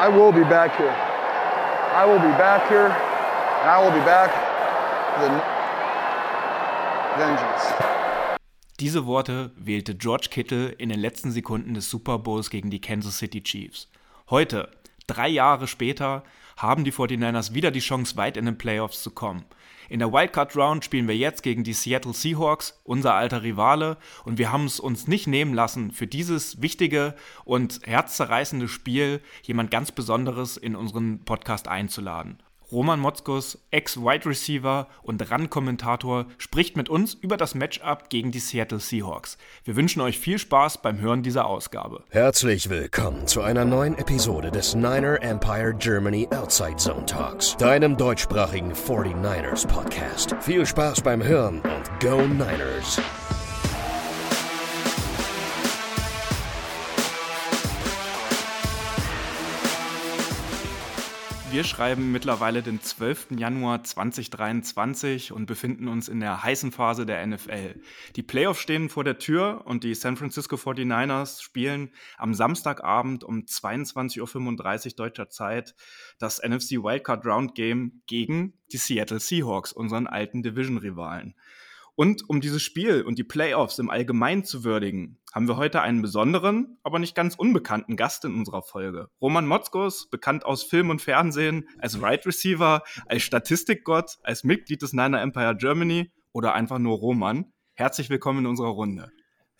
I will be back here. I will be back here, and I will be back a vengeance. Diese Worte wählte George Kittle in den letzten Sekunden des Super Bowls gegen die Kansas City Chiefs. Heute, drei Jahre später, haben die 49ers wieder die Chance, weit in den Playoffs zu kommen. In der Wildcard Round spielen wir jetzt gegen die Seattle Seahawks, unser alter Rivale, und wir haben es uns nicht nehmen lassen, für dieses wichtige und herzzerreißende Spiel jemand ganz Besonderes in unseren Podcast einzuladen. Roman Motzkus, Ex-Wide Receiver und RAN-Kommentator, spricht mit uns über das Matchup gegen die Seattle Seahawks. Wir wünschen euch viel Spaß beim Hören dieser Ausgabe. Herzlich willkommen zu einer neuen Episode des Niner Empire Germany Outside Zone Talks, deinem deutschsprachigen 49ers Podcast. Viel Spaß beim Hören und Go Niners! Wir schreiben mittlerweile den 12. Januar 2023 und befinden uns in der heißen Phase der NFL. Die Playoffs stehen vor der Tür und die San Francisco 49ers spielen am Samstagabend um 22.35 Uhr deutscher Zeit das NFC Wildcard Round Game gegen die Seattle Seahawks, unseren alten Division-Rivalen. Und um dieses Spiel und die Playoffs im Allgemeinen zu würdigen, haben wir heute einen besonderen, aber nicht ganz unbekannten Gast in unserer Folge. Roman Motzkos, bekannt aus Film und Fernsehen, als Wide right Receiver, als Statistikgott, als Mitglied des Niner Empire Germany oder einfach nur Roman. Herzlich willkommen in unserer Runde.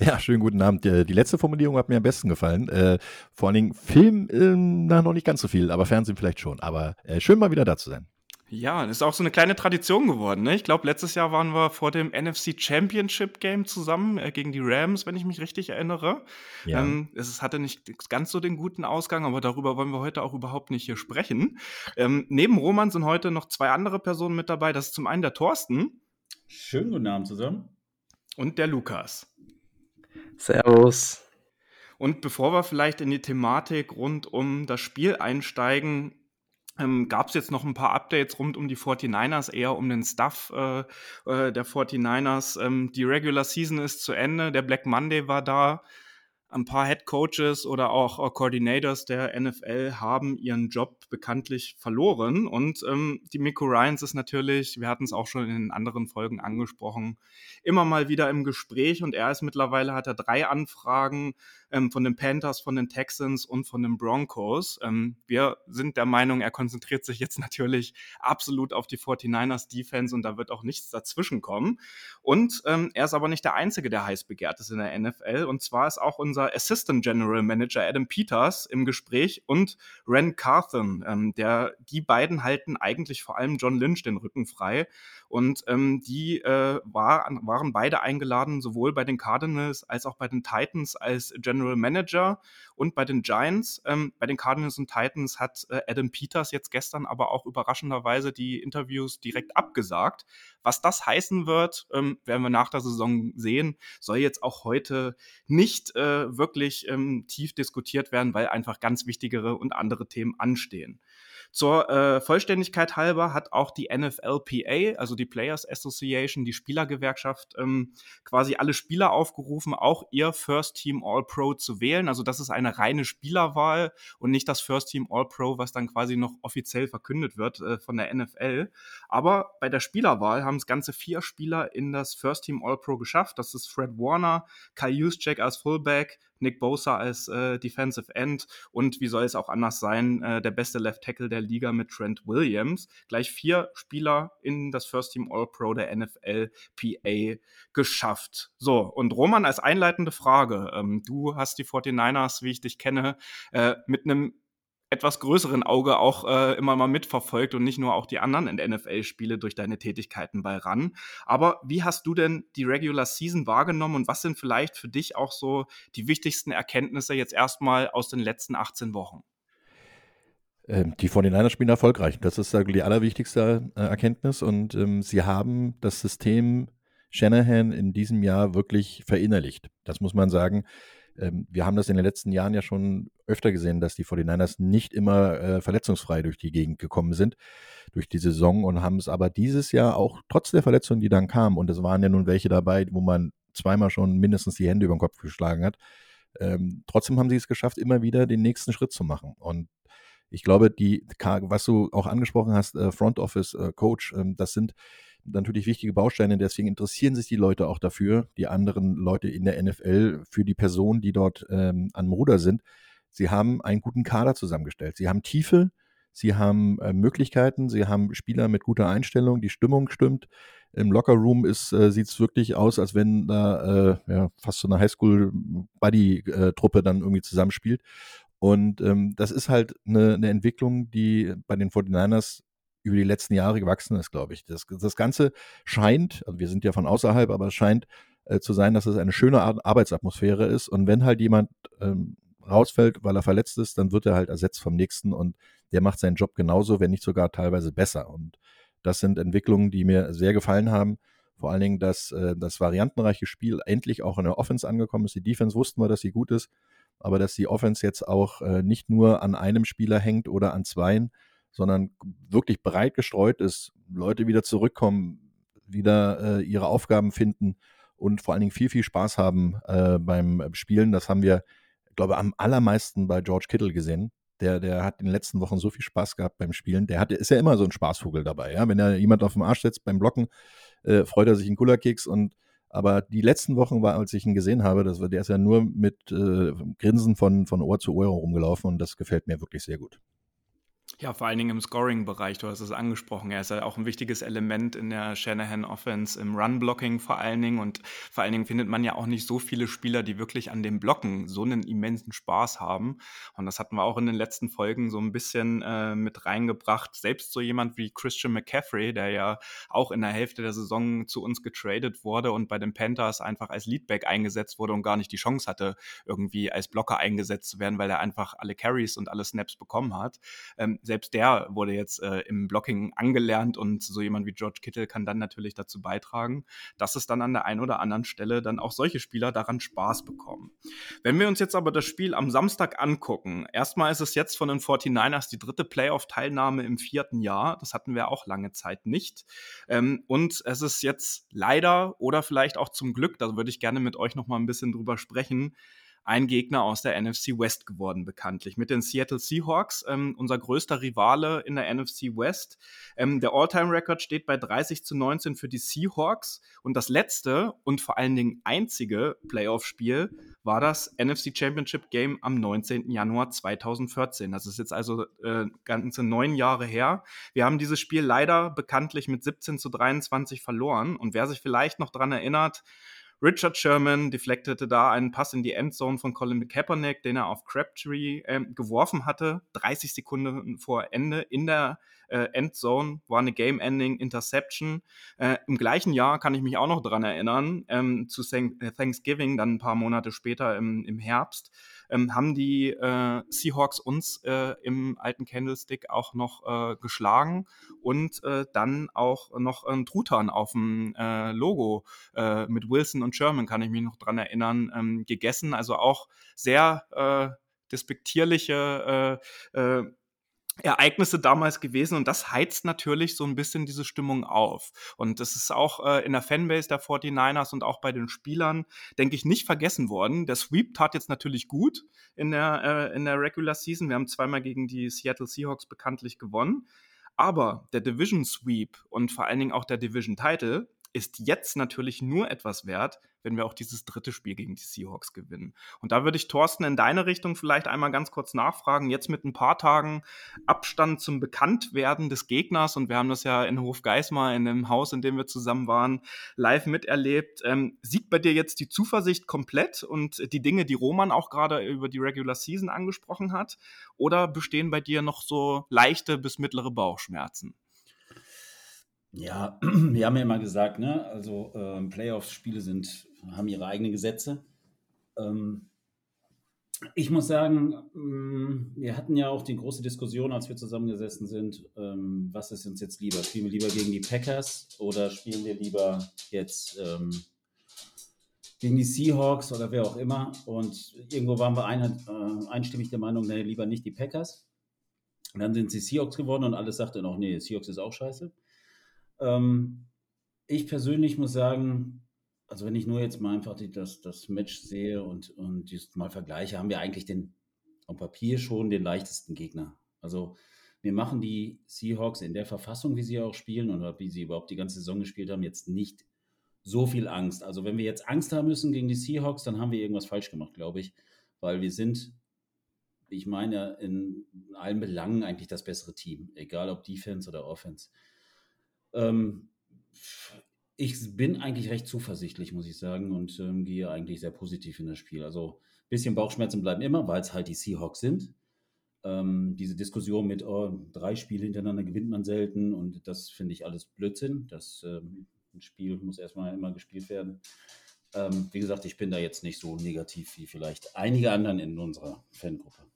Ja, schönen guten Abend. Die letzte Formulierung hat mir am besten gefallen. Äh, vor allen Dingen Film, äh, na, noch nicht ganz so viel, aber Fernsehen vielleicht schon. Aber äh, schön mal wieder da zu sein. Ja, ist auch so eine kleine Tradition geworden. Ne? Ich glaube, letztes Jahr waren wir vor dem NFC Championship Game zusammen äh, gegen die Rams, wenn ich mich richtig erinnere. Ja. Ähm, es hatte nicht ganz so den guten Ausgang, aber darüber wollen wir heute auch überhaupt nicht hier sprechen. Ähm, neben Roman sind heute noch zwei andere Personen mit dabei. Das ist zum einen der Thorsten. Schönen guten Abend zusammen. Und der Lukas. Servus. Und bevor wir vielleicht in die Thematik rund um das Spiel einsteigen, ähm, Gab es jetzt noch ein paar Updates rund um die 49ers, eher um den Stuff äh, äh, der 49ers. Ähm, die Regular Season ist zu Ende, der Black Monday war da ein paar Head Coaches oder auch äh, Coordinators der NFL haben ihren Job bekanntlich verloren. Und ähm, die Miko Ryans ist natürlich, wir hatten es auch schon in den anderen Folgen angesprochen, immer mal wieder im Gespräch. Und er ist mittlerweile, hat er drei Anfragen ähm, von den Panthers, von den Texans und von den Broncos. Ähm, wir sind der Meinung, er konzentriert sich jetzt natürlich absolut auf die 49ers Defense und da wird auch nichts dazwischen kommen. Und ähm, er ist aber nicht der Einzige, der heiß begehrt ist in der NFL. Und zwar ist auch unser Assistant General Manager Adam Peters im Gespräch und Ren Carthen. Ähm, der, die beiden halten eigentlich vor allem John Lynch den Rücken frei. Und ähm, die äh, war, waren beide eingeladen, sowohl bei den Cardinals als auch bei den Titans als General Manager und bei den Giants. Ähm, bei den Cardinals und Titans hat äh, Adam Peters jetzt gestern aber auch überraschenderweise die Interviews direkt abgesagt. Was das heißen wird, ähm, werden wir nach der Saison sehen, soll jetzt auch heute nicht äh, wirklich ähm, tief diskutiert werden, weil einfach ganz wichtigere und andere Themen anstehen. Zur äh, Vollständigkeit halber hat auch die NFLPA, also die Players Association, die Spielergewerkschaft, ähm, quasi alle Spieler aufgerufen, auch ihr First Team All-Pro zu wählen. Also das ist eine reine Spielerwahl und nicht das First Team All-Pro, was dann quasi noch offiziell verkündet wird äh, von der NFL. Aber bei der Spielerwahl haben es ganze vier Spieler in das First Team All-Pro geschafft. Das ist Fred Warner, Kai Juszczyk als Fullback, Nick Bosa als äh, Defensive End und wie soll es auch anders sein, äh, der beste Left Tackle der Liga mit Trent Williams. Gleich vier Spieler in das First Team All-Pro der NFLPA geschafft. So, und Roman als einleitende Frage. Ähm, du hast die 49ers, wie ich dich kenne, äh, mit einem etwas größeren Auge auch äh, immer mal mitverfolgt und nicht nur auch die anderen NFL-Spiele durch deine Tätigkeiten bei RAN. Aber wie hast du denn die Regular Season wahrgenommen und was sind vielleicht für dich auch so die wichtigsten Erkenntnisse jetzt erstmal aus den letzten 18 Wochen? Ähm, die 49ers spielen erfolgreich. Das ist die allerwichtigste äh, Erkenntnis. Und ähm, sie haben das System Shanahan in diesem Jahr wirklich verinnerlicht. Das muss man sagen. Ähm, wir haben das in den letzten Jahren ja schon öfter gesehen, dass die 49ers nicht immer äh, verletzungsfrei durch die Gegend gekommen sind, durch die Saison und haben es aber dieses Jahr auch trotz der Verletzungen, die dann kamen, und es waren ja nun welche dabei, wo man zweimal schon mindestens die Hände über den Kopf geschlagen hat, ähm, trotzdem haben sie es geschafft, immer wieder den nächsten Schritt zu machen. Und ich glaube, die, was du auch angesprochen hast, äh, Front Office, äh, Coach, ähm, das sind natürlich wichtige Bausteine. Deswegen interessieren sich die Leute auch dafür, die anderen Leute in der NFL, für die Personen, die dort ähm, an Ruder sind. Sie haben einen guten Kader zusammengestellt. Sie haben Tiefe, sie haben äh, Möglichkeiten, sie haben Spieler mit guter Einstellung, die Stimmung stimmt. Im Lockerroom äh, sieht es wirklich aus, als wenn da äh, ja, fast so eine Highschool-Buddy-Truppe dann irgendwie zusammenspielt. Und ähm, das ist halt eine, eine Entwicklung, die bei den 49ers über die letzten Jahre gewachsen ist, glaube ich. Das, das Ganze scheint, also wir sind ja von außerhalb, aber es scheint äh, zu sein, dass es eine schöne Arbeitsatmosphäre ist. Und wenn halt jemand ähm, rausfällt, weil er verletzt ist, dann wird er halt ersetzt vom nächsten und der macht seinen Job genauso, wenn nicht sogar teilweise besser. Und das sind Entwicklungen, die mir sehr gefallen haben. Vor allen Dingen, dass äh, das variantenreiche Spiel endlich auch in der Offense angekommen ist. Die Defense wussten wir, dass sie gut ist aber dass die Offense jetzt auch äh, nicht nur an einem Spieler hängt oder an zweien, sondern wirklich breit gestreut ist, Leute wieder zurückkommen, wieder äh, ihre Aufgaben finden und vor allen Dingen viel, viel Spaß haben äh, beim Spielen. Das haben wir, glaube am allermeisten bei George Kittle gesehen. Der, der hat in den letzten Wochen so viel Spaß gehabt beim Spielen. Der hat, ist ja immer so ein Spaßvogel dabei. Ja? Wenn er jemand auf dem Arsch setzt beim Blocken, äh, freut er sich in Kullerkeks und aber die letzten Wochen war, als ich ihn gesehen habe, das der ist ja nur mit äh, Grinsen von, von Ohr zu Ohr rumgelaufen und das gefällt mir wirklich sehr gut. Ja, vor allen Dingen im Scoring-Bereich, du hast es angesprochen. Er ist ja auch ein wichtiges Element in der Shanahan-Offense, im Run-Blocking vor allen Dingen. Und vor allen Dingen findet man ja auch nicht so viele Spieler, die wirklich an dem Blocken so einen immensen Spaß haben. Und das hatten wir auch in den letzten Folgen so ein bisschen äh, mit reingebracht. Selbst so jemand wie Christian McCaffrey, der ja auch in der Hälfte der Saison zu uns getradet wurde und bei den Panthers einfach als Leadback eingesetzt wurde und gar nicht die Chance hatte, irgendwie als Blocker eingesetzt zu werden, weil er einfach alle Carries und alle Snaps bekommen hat. Ähm, selbst der wurde jetzt äh, im Blocking angelernt und so jemand wie George Kittle kann dann natürlich dazu beitragen, dass es dann an der einen oder anderen Stelle dann auch solche Spieler daran Spaß bekommen. Wenn wir uns jetzt aber das Spiel am Samstag angucken, erstmal ist es jetzt von den 49ers die dritte Playoff-Teilnahme im vierten Jahr. Das hatten wir auch lange Zeit nicht. Ähm, und es ist jetzt leider oder vielleicht auch zum Glück, da würde ich gerne mit euch noch mal ein bisschen drüber sprechen, ein Gegner aus der NFC West geworden, bekanntlich. Mit den Seattle Seahawks, ähm, unser größter Rivale in der NFC West. Ähm, der All-Time-Record steht bei 30 zu 19 für die Seahawks. Und das letzte und vor allen Dingen einzige Playoff-Spiel war das NFC Championship Game am 19. Januar 2014. Das ist jetzt also äh, ganze neun Jahre her. Wir haben dieses Spiel leider bekanntlich mit 17 zu 23 verloren. Und wer sich vielleicht noch daran erinnert, Richard Sherman deflektete da einen Pass in die Endzone von Colin Kaepernick, den er auf Crabtree äh, geworfen hatte. 30 Sekunden vor Ende in der äh, Endzone war eine Game-Ending Interception. Äh, Im gleichen Jahr kann ich mich auch noch daran erinnern, ähm, zu äh, Thanksgiving, dann ein paar Monate später im, im Herbst, ähm, haben die äh, Seahawks uns äh, im alten Candlestick auch noch äh, geschlagen und äh, dann auch noch ein Truthahn auf dem äh, Logo äh, mit Wilson und Sherman, kann ich mich noch dran erinnern, ähm, gegessen. Also auch sehr äh, despektierliche äh, äh, Ereignisse damals gewesen und das heizt natürlich so ein bisschen diese Stimmung auf. Und das ist auch äh, in der Fanbase der 49ers und auch bei den Spielern, denke ich, nicht vergessen worden. Der Sweep tat jetzt natürlich gut in der, äh, in der Regular Season. Wir haben zweimal gegen die Seattle Seahawks bekanntlich gewonnen. Aber der Division Sweep und vor allen Dingen auch der Division Title ist jetzt natürlich nur etwas wert, wenn wir auch dieses dritte Spiel gegen die Seahawks gewinnen. Und da würde ich Thorsten in deine Richtung vielleicht einmal ganz kurz nachfragen. Jetzt mit ein paar Tagen Abstand zum Bekanntwerden des Gegners und wir haben das ja in Hofgeismar, in dem Haus, in dem wir zusammen waren, live miterlebt. Ähm, siegt bei dir jetzt die Zuversicht komplett und die Dinge, die Roman auch gerade über die Regular Season angesprochen hat? Oder bestehen bei dir noch so leichte bis mittlere Bauchschmerzen? Ja, wir haben ja immer gesagt, ne, also ähm, Playoffs-Spiele sind, haben ihre eigenen Gesetze. Ähm, ich muss sagen, mm, wir hatten ja auch die große Diskussion, als wir zusammengesessen sind, ähm, was ist uns jetzt lieber? Spielen wir lieber gegen die Packers oder spielen wir lieber jetzt ähm, gegen die Seahawks oder wer auch immer? Und irgendwo waren wir ein, äh, einstimmig der Meinung, nee, lieber nicht die Packers. Und dann sind sie Seahawks geworden und alles sagte noch, nee, Seahawks ist auch scheiße. Ähm, ich persönlich muss sagen, also wenn ich nur jetzt mal einfach die, das, das Match sehe und, und dies mal vergleiche, haben wir eigentlich den, am Papier schon den leichtesten Gegner Also mir machen die Seahawks in der Verfassung, wie sie auch spielen und wie sie überhaupt die ganze Saison gespielt haben, jetzt nicht so viel Angst. Also wenn wir jetzt Angst haben müssen gegen die Seahawks, dann haben wir irgendwas falsch gemacht, glaube ich. Weil wir sind, ich meine, in allen Belangen eigentlich das bessere Team, egal ob Defense oder Offense. Ähm, ich bin eigentlich recht zuversichtlich, muss ich sagen, und ähm, gehe eigentlich sehr positiv in das Spiel. Also ein bisschen Bauchschmerzen bleiben immer, weil es halt die Seahawks sind. Ähm, diese Diskussion mit oh, drei Spiele hintereinander gewinnt man selten und das finde ich alles Blödsinn. Das ähm, Spiel muss erstmal immer gespielt werden. Ähm, wie gesagt, ich bin da jetzt nicht so negativ wie vielleicht einige anderen in unserer Fangruppe.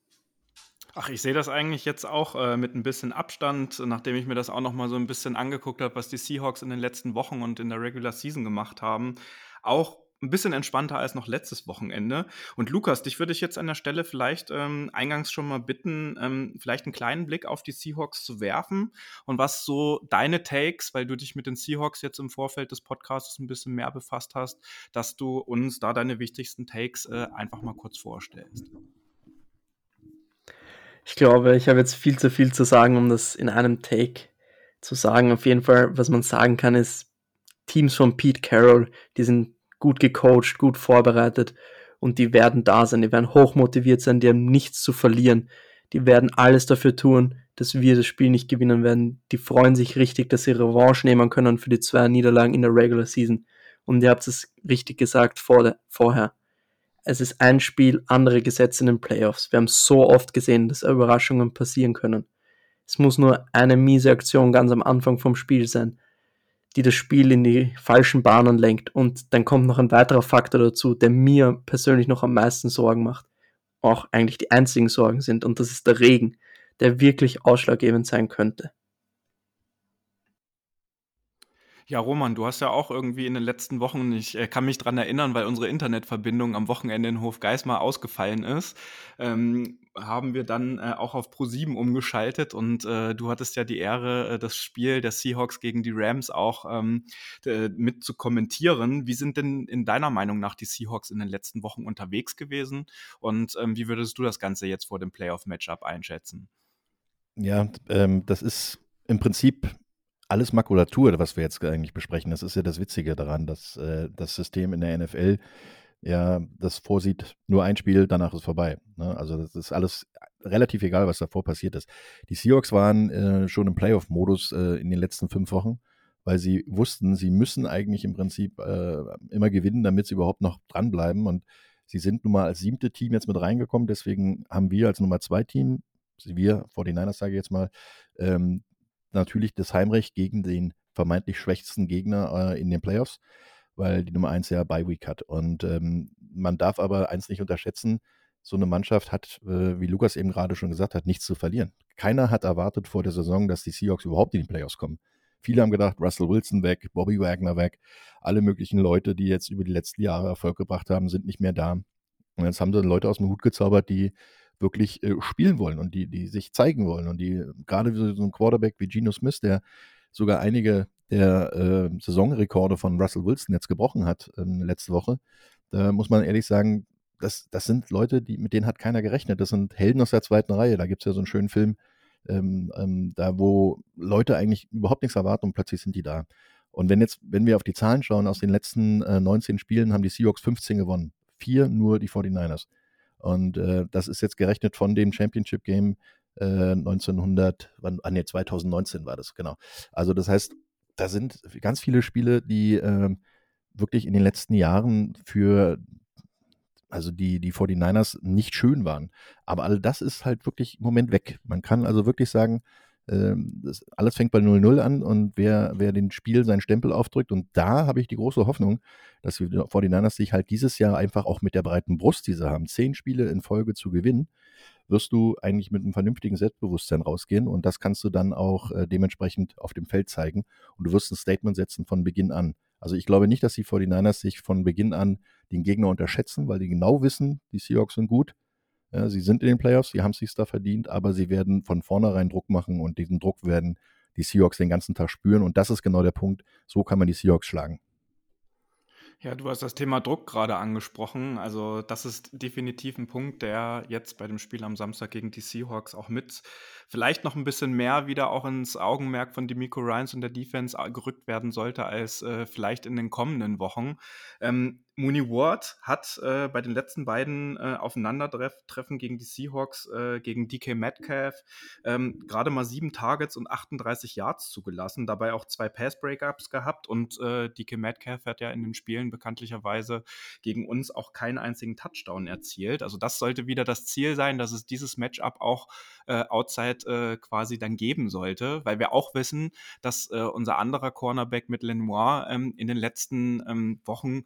Ach, ich sehe das eigentlich jetzt auch äh, mit ein bisschen Abstand, nachdem ich mir das auch noch mal so ein bisschen angeguckt habe, was die Seahawks in den letzten Wochen und in der Regular Season gemacht haben. Auch ein bisschen entspannter als noch letztes Wochenende. Und Lukas, dich würde ich jetzt an der Stelle vielleicht ähm, eingangs schon mal bitten, ähm, vielleicht einen kleinen Blick auf die Seahawks zu werfen und was so deine Takes, weil du dich mit den Seahawks jetzt im Vorfeld des Podcasts ein bisschen mehr befasst hast, dass du uns da deine wichtigsten Takes äh, einfach mal kurz vorstellst. Ich glaube, ich habe jetzt viel zu viel zu sagen, um das in einem Take zu sagen. Auf jeden Fall, was man sagen kann, ist, Teams von Pete Carroll, die sind gut gecoacht, gut vorbereitet und die werden da sein, die werden hochmotiviert sein, die haben nichts zu verlieren. Die werden alles dafür tun, dass wir das Spiel nicht gewinnen werden. Die freuen sich richtig, dass sie Revanche nehmen können für die zwei Niederlagen in der Regular Season. Und ihr habt es richtig gesagt vor der, vorher. Es ist ein Spiel, andere Gesetze in den Playoffs. Wir haben so oft gesehen, dass Überraschungen passieren können. Es muss nur eine miese Aktion ganz am Anfang vom Spiel sein die das Spiel in die falschen Bahnen lenkt. Und dann kommt noch ein weiterer Faktor dazu, der mir persönlich noch am meisten Sorgen macht. Auch eigentlich die einzigen Sorgen sind. Und das ist der Regen, der wirklich ausschlaggebend sein könnte. Ja, Roman, du hast ja auch irgendwie in den letzten Wochen, ich äh, kann mich dran erinnern, weil unsere Internetverbindung am Wochenende in Hofgeismar ausgefallen ist, ähm, haben wir dann äh, auch auf Pro7 umgeschaltet und äh, du hattest ja die Ehre, äh, das Spiel der Seahawks gegen die Rams auch ähm, mit zu kommentieren. Wie sind denn in deiner Meinung nach die Seahawks in den letzten Wochen unterwegs gewesen und ähm, wie würdest du das Ganze jetzt vor dem Playoff-Matchup einschätzen? Ja, ähm, das ist im Prinzip alles Makulatur, was wir jetzt eigentlich besprechen. Das ist ja das Witzige daran, dass äh, das System in der NFL ja das vorsieht, nur ein Spiel, danach ist vorbei. Ne? Also das ist alles relativ egal, was davor passiert ist. Die Seahawks waren äh, schon im Playoff-Modus äh, in den letzten fünf Wochen, weil sie wussten, sie müssen eigentlich im Prinzip äh, immer gewinnen, damit sie überhaupt noch dranbleiben. Und sie sind nun mal als siebte Team jetzt mit reingekommen. Deswegen haben wir als Nummer zwei Team, wir, 49ers sage ich jetzt mal, ähm, natürlich das Heimrecht gegen den vermeintlich schwächsten Gegner äh, in den Playoffs, weil die Nummer 1 ja Bye Week hat. Und ähm, man darf aber eins nicht unterschätzen, so eine Mannschaft hat, äh, wie Lukas eben gerade schon gesagt hat, nichts zu verlieren. Keiner hat erwartet vor der Saison, dass die Seahawks überhaupt in die Playoffs kommen. Viele haben gedacht, Russell Wilson weg, Bobby Wagner weg, alle möglichen Leute, die jetzt über die letzten Jahre Erfolg gebracht haben, sind nicht mehr da. Und jetzt haben sie Leute aus dem Hut gezaubert, die wirklich äh, spielen wollen und die, die sich zeigen wollen. Und die, gerade so ein Quarterback wie Geno Smith, der sogar einige der äh, Saisonrekorde von Russell Wilson jetzt gebrochen hat äh, letzte Woche, da muss man ehrlich sagen, das, das sind Leute, die, mit denen hat keiner gerechnet. Das sind Helden aus der zweiten Reihe. Da gibt es ja so einen schönen Film, ähm, ähm, da wo Leute eigentlich überhaupt nichts erwarten und plötzlich sind die da. Und wenn jetzt, wenn wir auf die Zahlen schauen, aus den letzten äh, 19 Spielen haben die Seahawks 15 gewonnen. Vier nur die 49ers. Und äh, das ist jetzt gerechnet von dem Championship Game äh, 1900, wann, ah, nee, 2019 war das, genau. Also das heißt, da sind ganz viele Spiele, die äh, wirklich in den letzten Jahren für also die, die 49ers nicht schön waren. Aber all das ist halt wirklich im Moment weg. Man kann also wirklich sagen, das, alles fängt bei 0-0 an und wer, wer den Spiel seinen Stempel aufdrückt, und da habe ich die große Hoffnung, dass die 49ers sich halt dieses Jahr einfach auch mit der breiten Brust, die sie haben, zehn Spiele in Folge zu gewinnen, wirst du eigentlich mit einem vernünftigen Selbstbewusstsein rausgehen und das kannst du dann auch äh, dementsprechend auf dem Feld zeigen und du wirst ein Statement setzen von Beginn an. Also ich glaube nicht, dass die 49ers sich von Beginn an den Gegner unterschätzen, weil die genau wissen, die Seahawks sind gut ja, sie sind in den Playoffs, sie haben es sich da verdient, aber sie werden von vornherein Druck machen und diesen Druck werden die Seahawks den ganzen Tag spüren. Und das ist genau der Punkt. So kann man die Seahawks schlagen. Ja, du hast das Thema Druck gerade angesprochen. Also das ist definitiv ein Punkt, der jetzt bei dem Spiel am Samstag gegen die Seahawks auch mit vielleicht noch ein bisschen mehr wieder auch ins Augenmerk von Demico Ryans und der Defense gerückt werden sollte als äh, vielleicht in den kommenden Wochen. Ähm, Mooney Ward hat äh, bei den letzten beiden äh, Aufeinandertreffen gegen die Seahawks, äh, gegen DK Metcalf, ähm, gerade mal sieben Targets und 38 Yards zugelassen, dabei auch zwei Pass-Breakups gehabt und äh, DK Metcalf hat ja in den Spielen bekanntlicherweise gegen uns auch keinen einzigen Touchdown erzielt. Also das sollte wieder das Ziel sein, dass es dieses Matchup auch äh, outside äh, quasi dann geben sollte, weil wir auch wissen, dass unser anderer Cornerback mit Lenoir ähm, in den letzten ähm, Wochen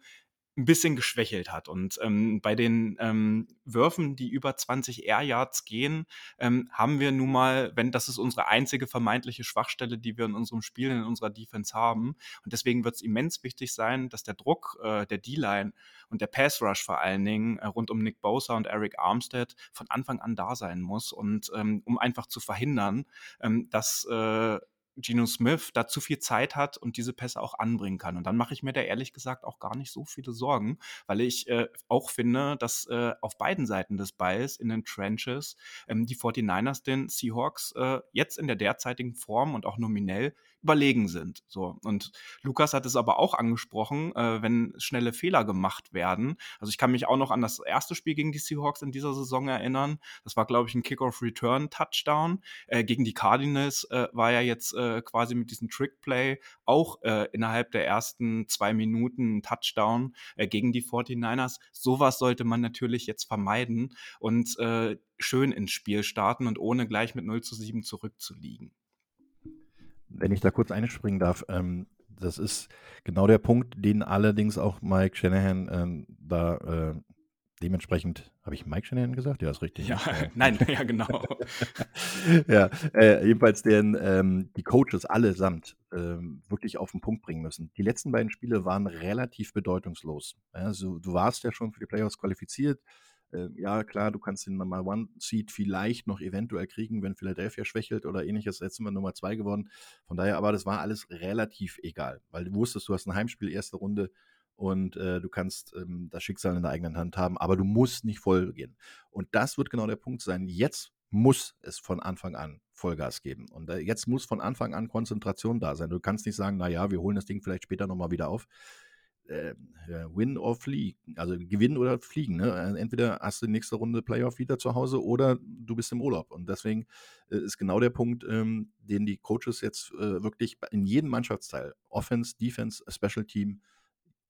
ein bisschen geschwächelt hat. Und ähm, bei den ähm, Würfen, die über 20 Air Yards gehen, ähm, haben wir nun mal, wenn das ist unsere einzige vermeintliche Schwachstelle, die wir in unserem Spiel, in unserer Defense haben. Und deswegen wird es immens wichtig sein, dass der Druck äh, der D-Line und der Pass Rush vor allen Dingen äh, rund um Nick Bosa und Eric Armstead von Anfang an da sein muss. Und ähm, um einfach zu verhindern, ähm, dass äh, Geno Smith da zu viel Zeit hat und diese Pässe auch anbringen kann. Und dann mache ich mir da ehrlich gesagt auch gar nicht so viele Sorgen, weil ich äh, auch finde, dass äh, auf beiden Seiten des Balls in den Trenches ähm, die 49ers den Seahawks äh, jetzt in der derzeitigen Form und auch nominell überlegen sind. So. Und Lukas hat es aber auch angesprochen, äh, wenn schnelle Fehler gemacht werden. Also ich kann mich auch noch an das erste Spiel gegen die Seahawks in dieser Saison erinnern. Das war, glaube ich, ein Kickoff-Return-Touchdown. Äh, gegen die Cardinals äh, war ja jetzt äh, quasi mit diesem Trick-Play auch äh, innerhalb der ersten zwei Minuten ein Touchdown äh, gegen die 49ers. Sowas sollte man natürlich jetzt vermeiden und schön ins Spiel starten und ohne gleich mit 0 zu 7 zurückzuliegen. Wenn ich da kurz einspringen darf, ähm, das ist genau der Punkt, den allerdings auch Mike Shanahan ähm, da äh, dementsprechend, habe ich Mike Shanahan gesagt? Ja, ist richtig. Ja, nein, ja, genau. ja, äh, jedenfalls den, ähm, die Coaches allesamt ähm, wirklich auf den Punkt bringen müssen. Die letzten beiden Spiele waren relativ bedeutungslos. Also, du warst ja schon für die Playoffs qualifiziert äh, ja, klar, du kannst den Number One Seed vielleicht noch eventuell kriegen, wenn Philadelphia schwächelt oder ähnliches. Jetzt sind wir Nummer zwei geworden. Von daher, aber das war alles relativ egal, weil du wusstest, du hast ein Heimspiel, erste Runde und äh, du kannst ähm, das Schicksal in der eigenen Hand haben, aber du musst nicht voll gehen. Und das wird genau der Punkt sein. Jetzt muss es von Anfang an Vollgas geben. Und äh, jetzt muss von Anfang an Konzentration da sein. Du kannst nicht sagen, naja, wir holen das Ding vielleicht später nochmal wieder auf äh, Win or Flee, also gewinnen oder fliegen. Ne? Äh, entweder hast du die nächste Runde Playoff wieder zu Hause oder du bist im Urlaub. Und deswegen äh, ist genau der Punkt, ähm, den die Coaches jetzt äh, wirklich in jedem Mannschaftsteil, Offense, Defense, Special Team,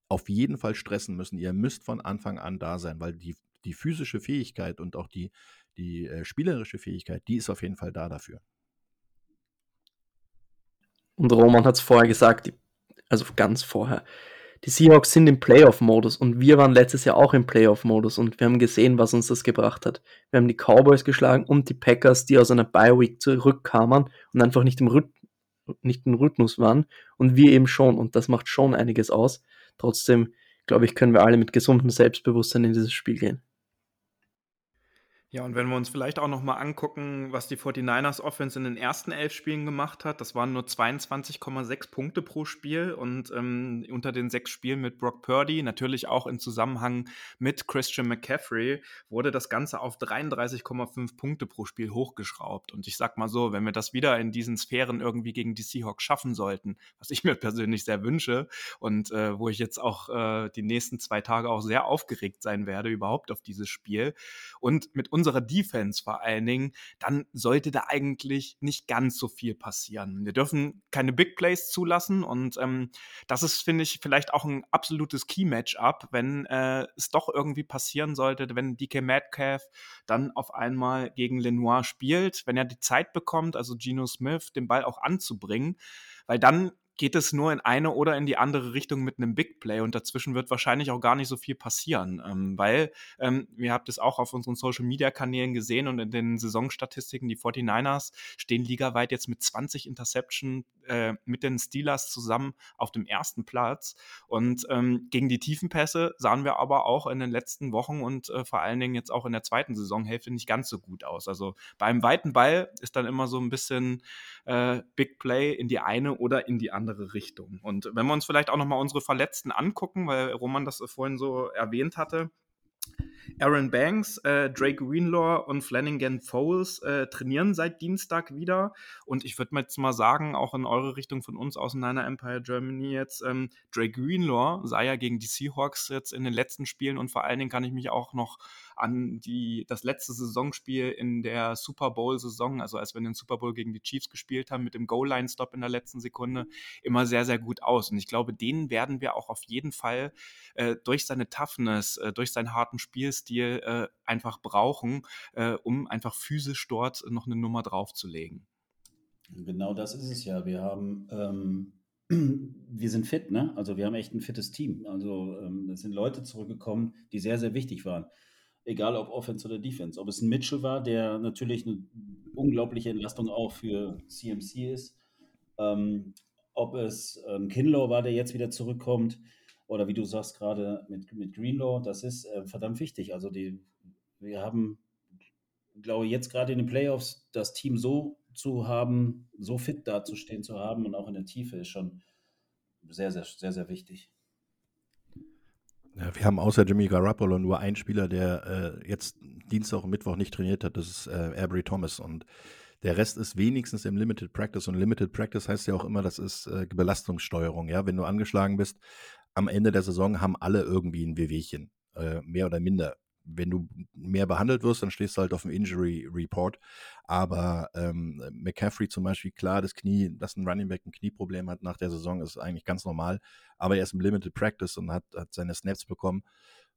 auf jeden Fall stressen müssen. Ihr müsst von Anfang an da sein, weil die, die physische Fähigkeit und auch die, die äh, spielerische Fähigkeit, die ist auf jeden Fall da dafür. Und Roman hat es vorher gesagt, also ganz vorher die Seahawks sind im Playoff-Modus und wir waren letztes Jahr auch im Playoff-Modus und wir haben gesehen, was uns das gebracht hat. Wir haben die Cowboys geschlagen und die Packers, die aus einer Bye-Week zurückkamen und einfach nicht im, nicht im Rhythmus waren und wir eben schon und das macht schon einiges aus. Trotzdem, glaube ich, können wir alle mit gesundem Selbstbewusstsein in dieses Spiel gehen. Ja, und wenn wir uns vielleicht auch noch mal angucken, was die 49ers Offense in den ersten elf Spielen gemacht hat, das waren nur 22,6 Punkte pro Spiel und ähm, unter den sechs Spielen mit Brock Purdy, natürlich auch im Zusammenhang mit Christian McCaffrey, wurde das Ganze auf 33,5 Punkte pro Spiel hochgeschraubt. Und ich sag mal so, wenn wir das wieder in diesen Sphären irgendwie gegen die Seahawks schaffen sollten, was ich mir persönlich sehr wünsche und äh, wo ich jetzt auch äh, die nächsten zwei Tage auch sehr aufgeregt sein werde überhaupt auf dieses Spiel und mit unserer Defense vor allen Dingen, dann sollte da eigentlich nicht ganz so viel passieren. Wir dürfen keine Big Plays zulassen und ähm, das ist, finde ich, vielleicht auch ein absolutes Key-Matchup, wenn äh, es doch irgendwie passieren sollte, wenn DK Metcalf dann auf einmal gegen Lenoir spielt, wenn er die Zeit bekommt, also Geno Smith, den Ball auch anzubringen, weil dann geht es nur in eine oder in die andere Richtung mit einem Big Play und dazwischen wird wahrscheinlich auch gar nicht so viel passieren, ähm, weil ähm, ihr habt es auch auf unseren Social Media Kanälen gesehen und in den Saisonstatistiken, die 49ers stehen ligaweit jetzt mit 20 Interception äh, mit den Steelers zusammen auf dem ersten Platz. Und ähm, gegen die Tiefenpässe sahen wir aber auch in den letzten Wochen und äh, vor allen Dingen jetzt auch in der zweiten Saisonhälfte nicht ganz so gut aus. Also beim weiten Ball ist dann immer so ein bisschen äh, Big Play in die eine oder in die andere Richtung. Und wenn wir uns vielleicht auch nochmal unsere Verletzten angucken, weil Roman das vorhin so erwähnt hatte, Aaron Banks, äh, Drake Greenlaw und Flanagan Foles äh, trainieren seit Dienstag wieder. Und ich würde jetzt mal sagen, auch in eure Richtung von uns aus Niner Empire Germany jetzt, ähm, Drake Greenlaw sah ja gegen die Seahawks jetzt in den letzten Spielen und vor allen Dingen kann ich mich auch noch an die, das letzte Saisonspiel in der Super Bowl-Saison, also als wir den Super Bowl gegen die Chiefs gespielt haben, mit dem Goal-Line-Stop in der letzten Sekunde, immer sehr, sehr gut aus. Und ich glaube, den werden wir auch auf jeden Fall äh, durch seine Toughness, äh, durch seinen harten Spielstil äh, einfach brauchen, äh, um einfach physisch dort noch eine Nummer draufzulegen. Genau das ist es ja. Wir haben ähm wir sind fit, ne? Also wir haben echt ein fittes Team. Also ähm, sind Leute zurückgekommen, die sehr, sehr wichtig waren egal ob Offense oder Defense. Ob es ein Mitchell war, der natürlich eine unglaubliche Entlastung auch für CMC ist, ähm, ob es ein Kinlaw war, der jetzt wieder zurückkommt, oder wie du sagst gerade mit, mit Greenlaw, das ist äh, verdammt wichtig. Also die, wir haben, glaube ich, jetzt gerade in den Playoffs das Team so zu haben, so fit dazustehen zu haben und auch in der Tiefe ist schon sehr, sehr, sehr, sehr wichtig. Ja, wir haben außer Jimmy Garoppolo nur einen Spieler, der äh, jetzt Dienstag und Mittwoch nicht trainiert hat, das ist äh, Avery Thomas. Und der Rest ist wenigstens im Limited Practice. Und Limited Practice heißt ja auch immer, das ist äh, Belastungssteuerung. Ja, wenn du angeschlagen bist, am Ende der Saison haben alle irgendwie ein Wehwehchen, äh, mehr oder minder wenn du mehr behandelt wirst, dann stehst du halt auf dem Injury Report. Aber ähm, McCaffrey zum Beispiel, klar, das Knie, dass ein Running Back ein Knieproblem hat nach der Saison, ist eigentlich ganz normal. Aber er ist im Limited Practice und hat, hat seine Snaps bekommen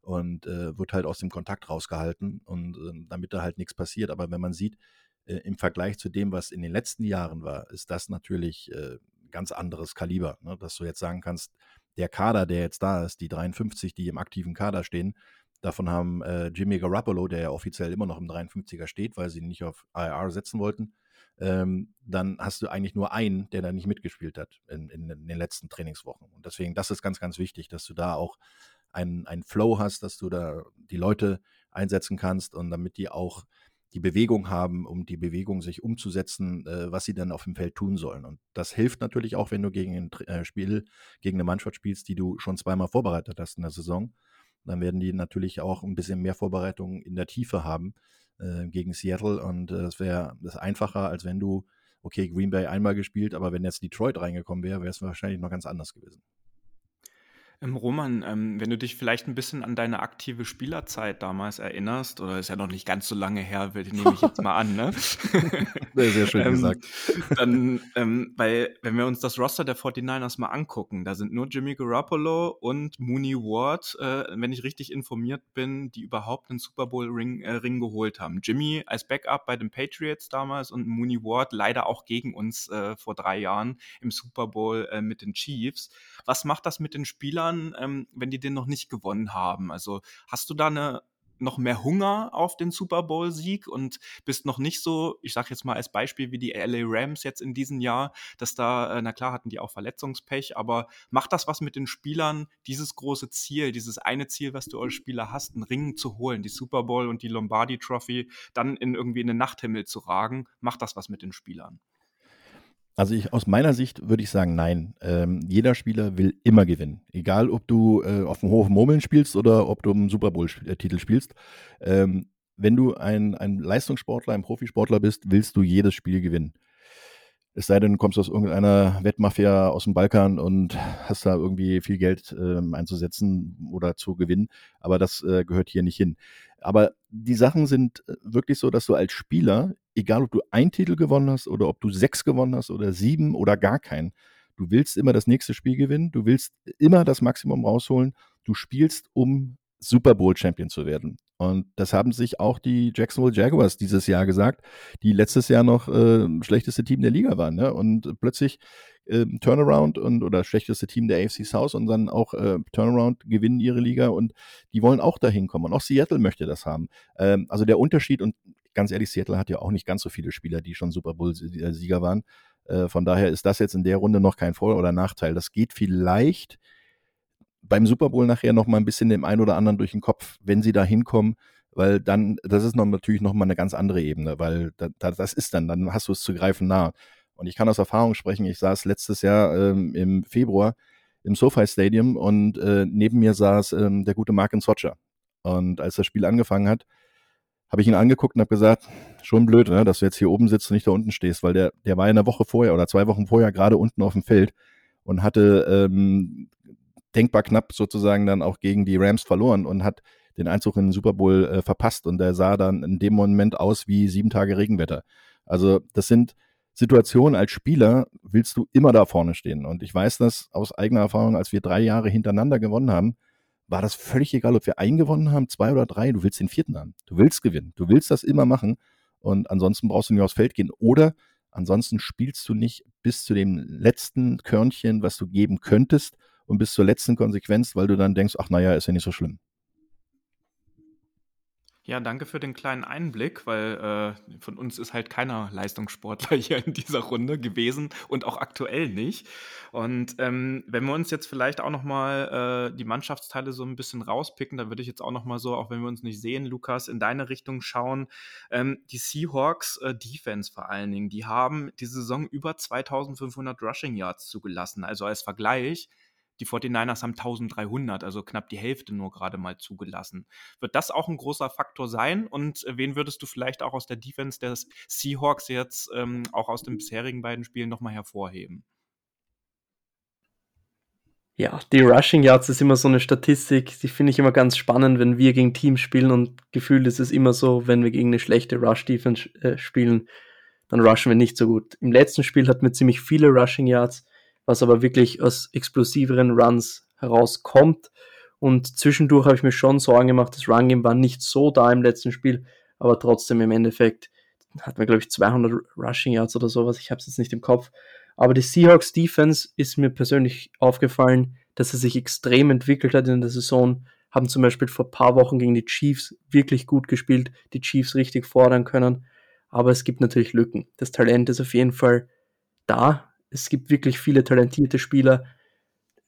und äh, wird halt aus dem Kontakt rausgehalten und äh, damit da halt nichts passiert. Aber wenn man sieht, äh, im Vergleich zu dem, was in den letzten Jahren war, ist das natürlich äh, ganz anderes Kaliber, ne? dass du jetzt sagen kannst, der Kader, der jetzt da ist, die 53, die im aktiven Kader stehen, Davon haben äh, Jimmy Garoppolo, der ja offiziell immer noch im 53er steht, weil sie ihn nicht auf IR setzen wollten. Ähm, dann hast du eigentlich nur einen, der da nicht mitgespielt hat in, in, in, den letzten Trainingswochen. Und deswegen, das ist ganz, ganz wichtig, dass du da auch einen, einen Flow hast, dass du da die Leute einsetzen kannst und damit die auch die Bewegung haben, um die Bewegung sich umzusetzen, äh, was sie dann auf dem Feld tun sollen. Und das hilft natürlich auch, wenn du gegen ein äh, Spiel, gegen eine Mannschaft spielst, die du schon zweimal vorbereitet hast in der Saison dann werden die natürlich auch ein bisschen mehr Vorbereitung in der Tiefe haben äh, gegen Seattle. Und äh, das wäre das einfacher, als wenn du, okay, Green Bay einmal gespielt, aber wenn jetzt Detroit reingekommen wäre, wäre es wahrscheinlich noch ganz anders gewesen. Ähm, Roman, ähm, wenn du dich vielleicht ein bisschen an deine aktive Spielerzeit damals erinnerst, oder ist ja noch nicht ganz so lange her, nehme ich jetzt mal an, ne? Sehr, sehr schön ähm, gesagt. Dann, ähm, weil, wenn wir uns das Roster der 49ers mal angucken, da sind nur Jimmy Garoppolo und Mooney Ward, äh, wenn ich richtig informiert bin, die überhaupt einen Super Bowl-Ring äh, Ring geholt haben. Jimmy als Backup bei den Patriots damals und Mooney Ward leider auch gegen uns äh, vor drei Jahren im Super Bowl äh, mit den Chiefs. Was macht das mit den Spielern, ähm, wenn die den noch nicht gewonnen haben? Also hast du da eine noch mehr Hunger auf den Super Bowl-Sieg und bist noch nicht so, ich sage jetzt mal als Beispiel wie die LA Rams jetzt in diesem Jahr, dass da, äh, na klar, hatten die auch Verletzungspech, aber macht das was mit den Spielern, dieses große Ziel, dieses eine Ziel, was du als Spieler hast, einen Ring zu holen, die Super Bowl und die Lombardi Trophy dann in irgendwie in den Nachthimmel zu ragen, macht das was mit den Spielern? Also ich, aus meiner Sicht würde ich sagen, nein. Ähm, jeder Spieler will immer gewinnen. Egal, ob du äh, auf dem Hof Murmeln spielst oder ob du einen Super Bowl-Titel spielst. Ähm, wenn du ein, ein Leistungssportler, ein Profisportler bist, willst du jedes Spiel gewinnen. Es sei denn, du kommst aus irgendeiner Wettmafia aus dem Balkan und hast da irgendwie viel Geld ähm, einzusetzen oder zu gewinnen. Aber das äh, gehört hier nicht hin. Aber die Sachen sind äh, wirklich so, dass du als Spieler, egal ob du einen Titel gewonnen hast oder ob du sechs gewonnen hast oder sieben oder gar keinen, du willst immer das nächste Spiel gewinnen, du willst immer das Maximum rausholen, du spielst, um Super Bowl Champion zu werden. Und das haben sich auch die Jacksonville Jaguars dieses Jahr gesagt, die letztes Jahr noch äh, schlechteste Team der Liga waren. Ne? Und plötzlich äh, Turnaround und oder schlechteste Team der AFC South und dann auch äh, Turnaround gewinnen ihre Liga und die wollen auch dahin kommen. Und auch Seattle möchte das haben. Ähm, also der Unterschied und ganz ehrlich, Seattle hat ja auch nicht ganz so viele Spieler, die schon Super Bowl-Sieger waren. Äh, von daher ist das jetzt in der Runde noch kein Vor- oder Nachteil. Das geht vielleicht beim Super Bowl nachher noch mal ein bisschen dem einen oder anderen durch den Kopf, wenn sie da hinkommen, weil dann, das ist noch, natürlich noch mal eine ganz andere Ebene, weil da, das ist dann, dann hast du es zu greifen nah. Und ich kann aus Erfahrung sprechen, ich saß letztes Jahr ähm, im Februar im SoFi Stadium und äh, neben mir saß ähm, der gute Mark Socha. Und als das Spiel angefangen hat, habe ich ihn angeguckt und habe gesagt, schon blöd, ne, dass du jetzt hier oben sitzt und nicht da unten stehst, weil der, der war ja eine Woche vorher oder zwei Wochen vorher gerade unten auf dem Feld und hatte ähm, denkbar knapp sozusagen dann auch gegen die Rams verloren und hat den Einzug in den Super Bowl äh, verpasst und der sah dann in dem Moment aus wie sieben Tage Regenwetter. Also das sind Situationen als Spieler, willst du immer da vorne stehen. Und ich weiß das aus eigener Erfahrung, als wir drei Jahre hintereinander gewonnen haben, war das völlig egal, ob wir einen gewonnen haben, zwei oder drei, du willst den vierten haben. Du willst gewinnen. Du willst das immer machen. Und ansonsten brauchst du nicht aufs Feld gehen. Oder ansonsten spielst du nicht bis zu dem letzten Körnchen, was du geben könntest und bis zur letzten Konsequenz, weil du dann denkst, ach naja, ist ja nicht so schlimm. Ja, danke für den kleinen Einblick, weil äh, von uns ist halt keiner Leistungssportler hier in dieser Runde gewesen und auch aktuell nicht. Und ähm, wenn wir uns jetzt vielleicht auch noch mal äh, die Mannschaftsteile so ein bisschen rauspicken, dann würde ich jetzt auch noch mal so, auch wenn wir uns nicht sehen, Lukas, in deine Richtung schauen. Ähm, die Seahawks äh, Defense vor allen Dingen, die haben diese Saison über 2500 Rushing Yards zugelassen. Also als Vergleich die 49ers haben 1300, also knapp die Hälfte nur gerade mal zugelassen. Wird das auch ein großer Faktor sein? Und äh, wen würdest du vielleicht auch aus der Defense des Seahawks jetzt ähm, auch aus den bisherigen beiden Spielen nochmal hervorheben? Ja, die Rushing Yards ist immer so eine Statistik, die finde ich immer ganz spannend, wenn wir gegen Teams spielen und gefühlt ist es immer so, wenn wir gegen eine schlechte Rush-Defense äh, spielen, dann rushen wir nicht so gut. Im letzten Spiel hatten wir ziemlich viele Rushing Yards, was aber wirklich aus explosiveren Runs herauskommt. Und zwischendurch habe ich mir schon Sorgen gemacht, das Run Game war nicht so da im letzten Spiel, aber trotzdem im Endeffekt hatten wir, glaube ich, 200 Rushing Yards oder sowas. Ich habe es jetzt nicht im Kopf. Aber die Seahawks Defense ist mir persönlich aufgefallen, dass sie sich extrem entwickelt hat in der Saison. Haben zum Beispiel vor ein paar Wochen gegen die Chiefs wirklich gut gespielt, die Chiefs richtig fordern können. Aber es gibt natürlich Lücken. Das Talent ist auf jeden Fall da es gibt wirklich viele talentierte Spieler,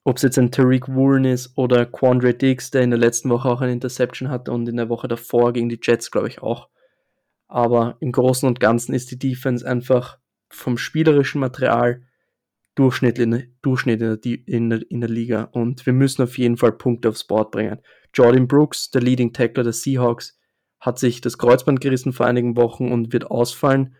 ob es jetzt ein Tariq Woolen ist oder Quandre Diggs, der in der letzten Woche auch eine Interception hatte und in der Woche davor gegen die Jets, glaube ich, auch. Aber im Großen und Ganzen ist die Defense einfach vom spielerischen Material Durchschnitt in, Durchschnitt in, der, in, der, in der Liga. Und wir müssen auf jeden Fall Punkte aufs Board bringen. Jordan Brooks, der Leading Tackler der Seahawks, hat sich das Kreuzband gerissen vor einigen Wochen und wird ausfallen.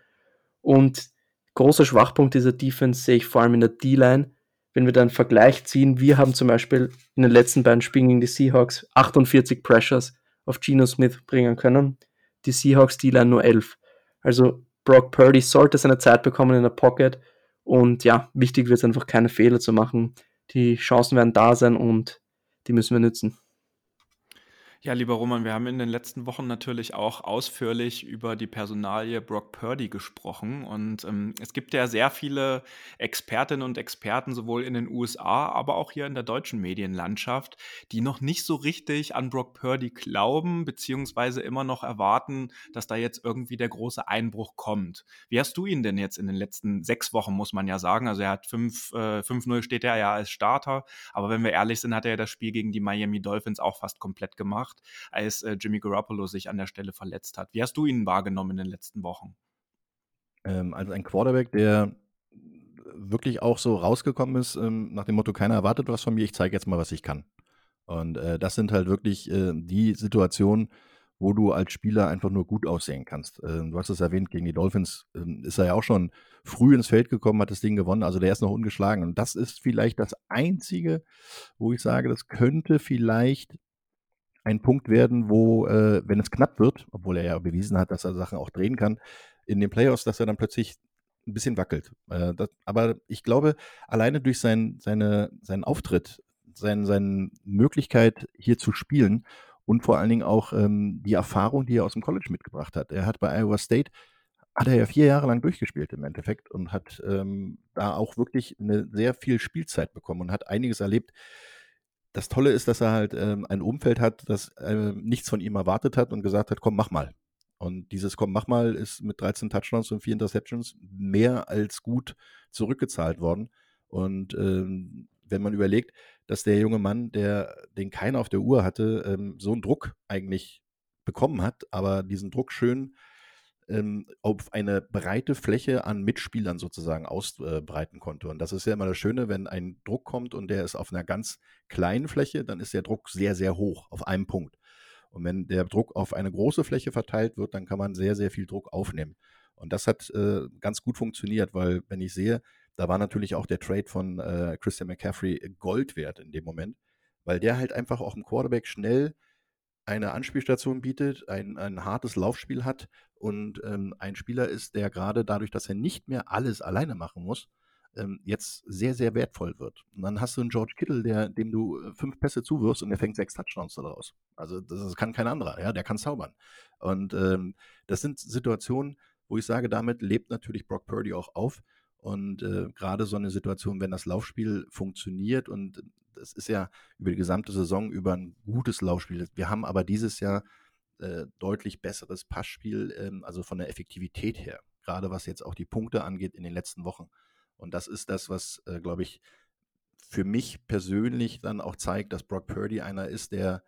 Und großer Schwachpunkt dieser Defense sehe ich vor allem in der D-Line. Wenn wir da einen Vergleich ziehen, wir haben zum Beispiel in den letzten beiden Spielen gegen die Seahawks 48 Pressures auf Geno Smith bringen können. Die Seahawks D-Line nur 11. Also Brock Purdy sollte seine Zeit bekommen in der Pocket. Und ja, wichtig wird es einfach keine Fehler zu machen. Die Chancen werden da sein und die müssen wir nützen. Ja, lieber Roman, wir haben in den letzten Wochen natürlich auch ausführlich über die Personalie Brock Purdy gesprochen. Und ähm, es gibt ja sehr viele Expertinnen und Experten, sowohl in den USA, aber auch hier in der deutschen Medienlandschaft, die noch nicht so richtig an Brock Purdy glauben, beziehungsweise immer noch erwarten, dass da jetzt irgendwie der große Einbruch kommt. Wie hast du ihn denn jetzt in den letzten sechs Wochen, muss man ja sagen? Also er hat 5-0 äh, steht er ja als Starter, aber wenn wir ehrlich sind, hat er ja das Spiel gegen die Miami Dolphins auch fast komplett gemacht gemacht, als äh, Jimmy Garoppolo sich an der Stelle verletzt hat. Wie hast du ihn wahrgenommen in den letzten Wochen? Ähm, also ein Quarterback, der wirklich auch so rausgekommen ist, ähm, nach dem Motto, keiner erwartet was von mir, ich zeige jetzt mal, was ich kann. Und äh, das sind halt wirklich äh, die Situationen, wo du als Spieler einfach nur gut aussehen kannst. Äh, du hast es erwähnt, gegen die Dolphins ähm, ist er ja auch schon früh ins Feld gekommen, hat das Ding gewonnen, also der ist noch ungeschlagen. Und das ist vielleicht das Einzige, wo ich sage, das könnte vielleicht ein Punkt werden, wo, äh, wenn es knapp wird, obwohl er ja bewiesen hat, dass er Sachen auch drehen kann, in den Playoffs, dass er dann plötzlich ein bisschen wackelt. Äh, das, aber ich glaube, alleine durch sein, seine, seinen Auftritt, sein, seine Möglichkeit hier zu spielen und vor allen Dingen auch ähm, die Erfahrung, die er aus dem College mitgebracht hat. Er hat bei Iowa State hat er ja vier Jahre lang durchgespielt im Endeffekt und hat ähm, da auch wirklich eine sehr viel Spielzeit bekommen und hat einiges erlebt, das Tolle ist, dass er halt ähm, ein Umfeld hat, das äh, nichts von ihm erwartet hat und gesagt hat, komm, mach mal. Und dieses Komm, mach mal ist mit 13 Touchdowns und 4 Interceptions mehr als gut zurückgezahlt worden. Und ähm, wenn man überlegt, dass der junge Mann, der den keiner auf der Uhr hatte, ähm, so einen Druck eigentlich bekommen hat, aber diesen Druck schön ähm, auf eine breite Fläche an Mitspielern sozusagen ausbreiten konnte. Und das ist ja immer das Schöne, wenn ein Druck kommt und der ist auf einer ganz kleinen Fläche, dann ist der Druck sehr, sehr hoch auf einem Punkt. Und wenn der Druck auf eine große Fläche verteilt wird, dann kann man sehr, sehr viel Druck aufnehmen. Und das hat äh, ganz gut funktioniert, weil wenn ich sehe, da war natürlich auch der Trade von äh, Christian McCaffrey Gold wert in dem Moment, weil der halt einfach auch im Quarterback schnell eine Anspielstation bietet, ein, ein hartes Laufspiel hat und ähm, ein Spieler ist, der gerade dadurch, dass er nicht mehr alles alleine machen muss, ähm, jetzt sehr, sehr wertvoll wird. Und dann hast du einen George Kittle, der, dem du äh, fünf Pässe zuwirfst und der fängt sechs Touchdowns daraus. Also das, das kann kein anderer, ja, der kann zaubern. Und ähm, das sind Situationen, wo ich sage, damit lebt natürlich Brock Purdy auch auf. Und äh, gerade so eine Situation, wenn das Laufspiel funktioniert und es ist ja über die gesamte Saison über ein gutes Laufspiel. Wir haben aber dieses Jahr äh, deutlich besseres Passspiel, ähm, also von der Effektivität her, gerade was jetzt auch die Punkte angeht in den letzten Wochen. Und das ist das, was, äh, glaube ich, für mich persönlich dann auch zeigt, dass Brock Purdy einer ist, der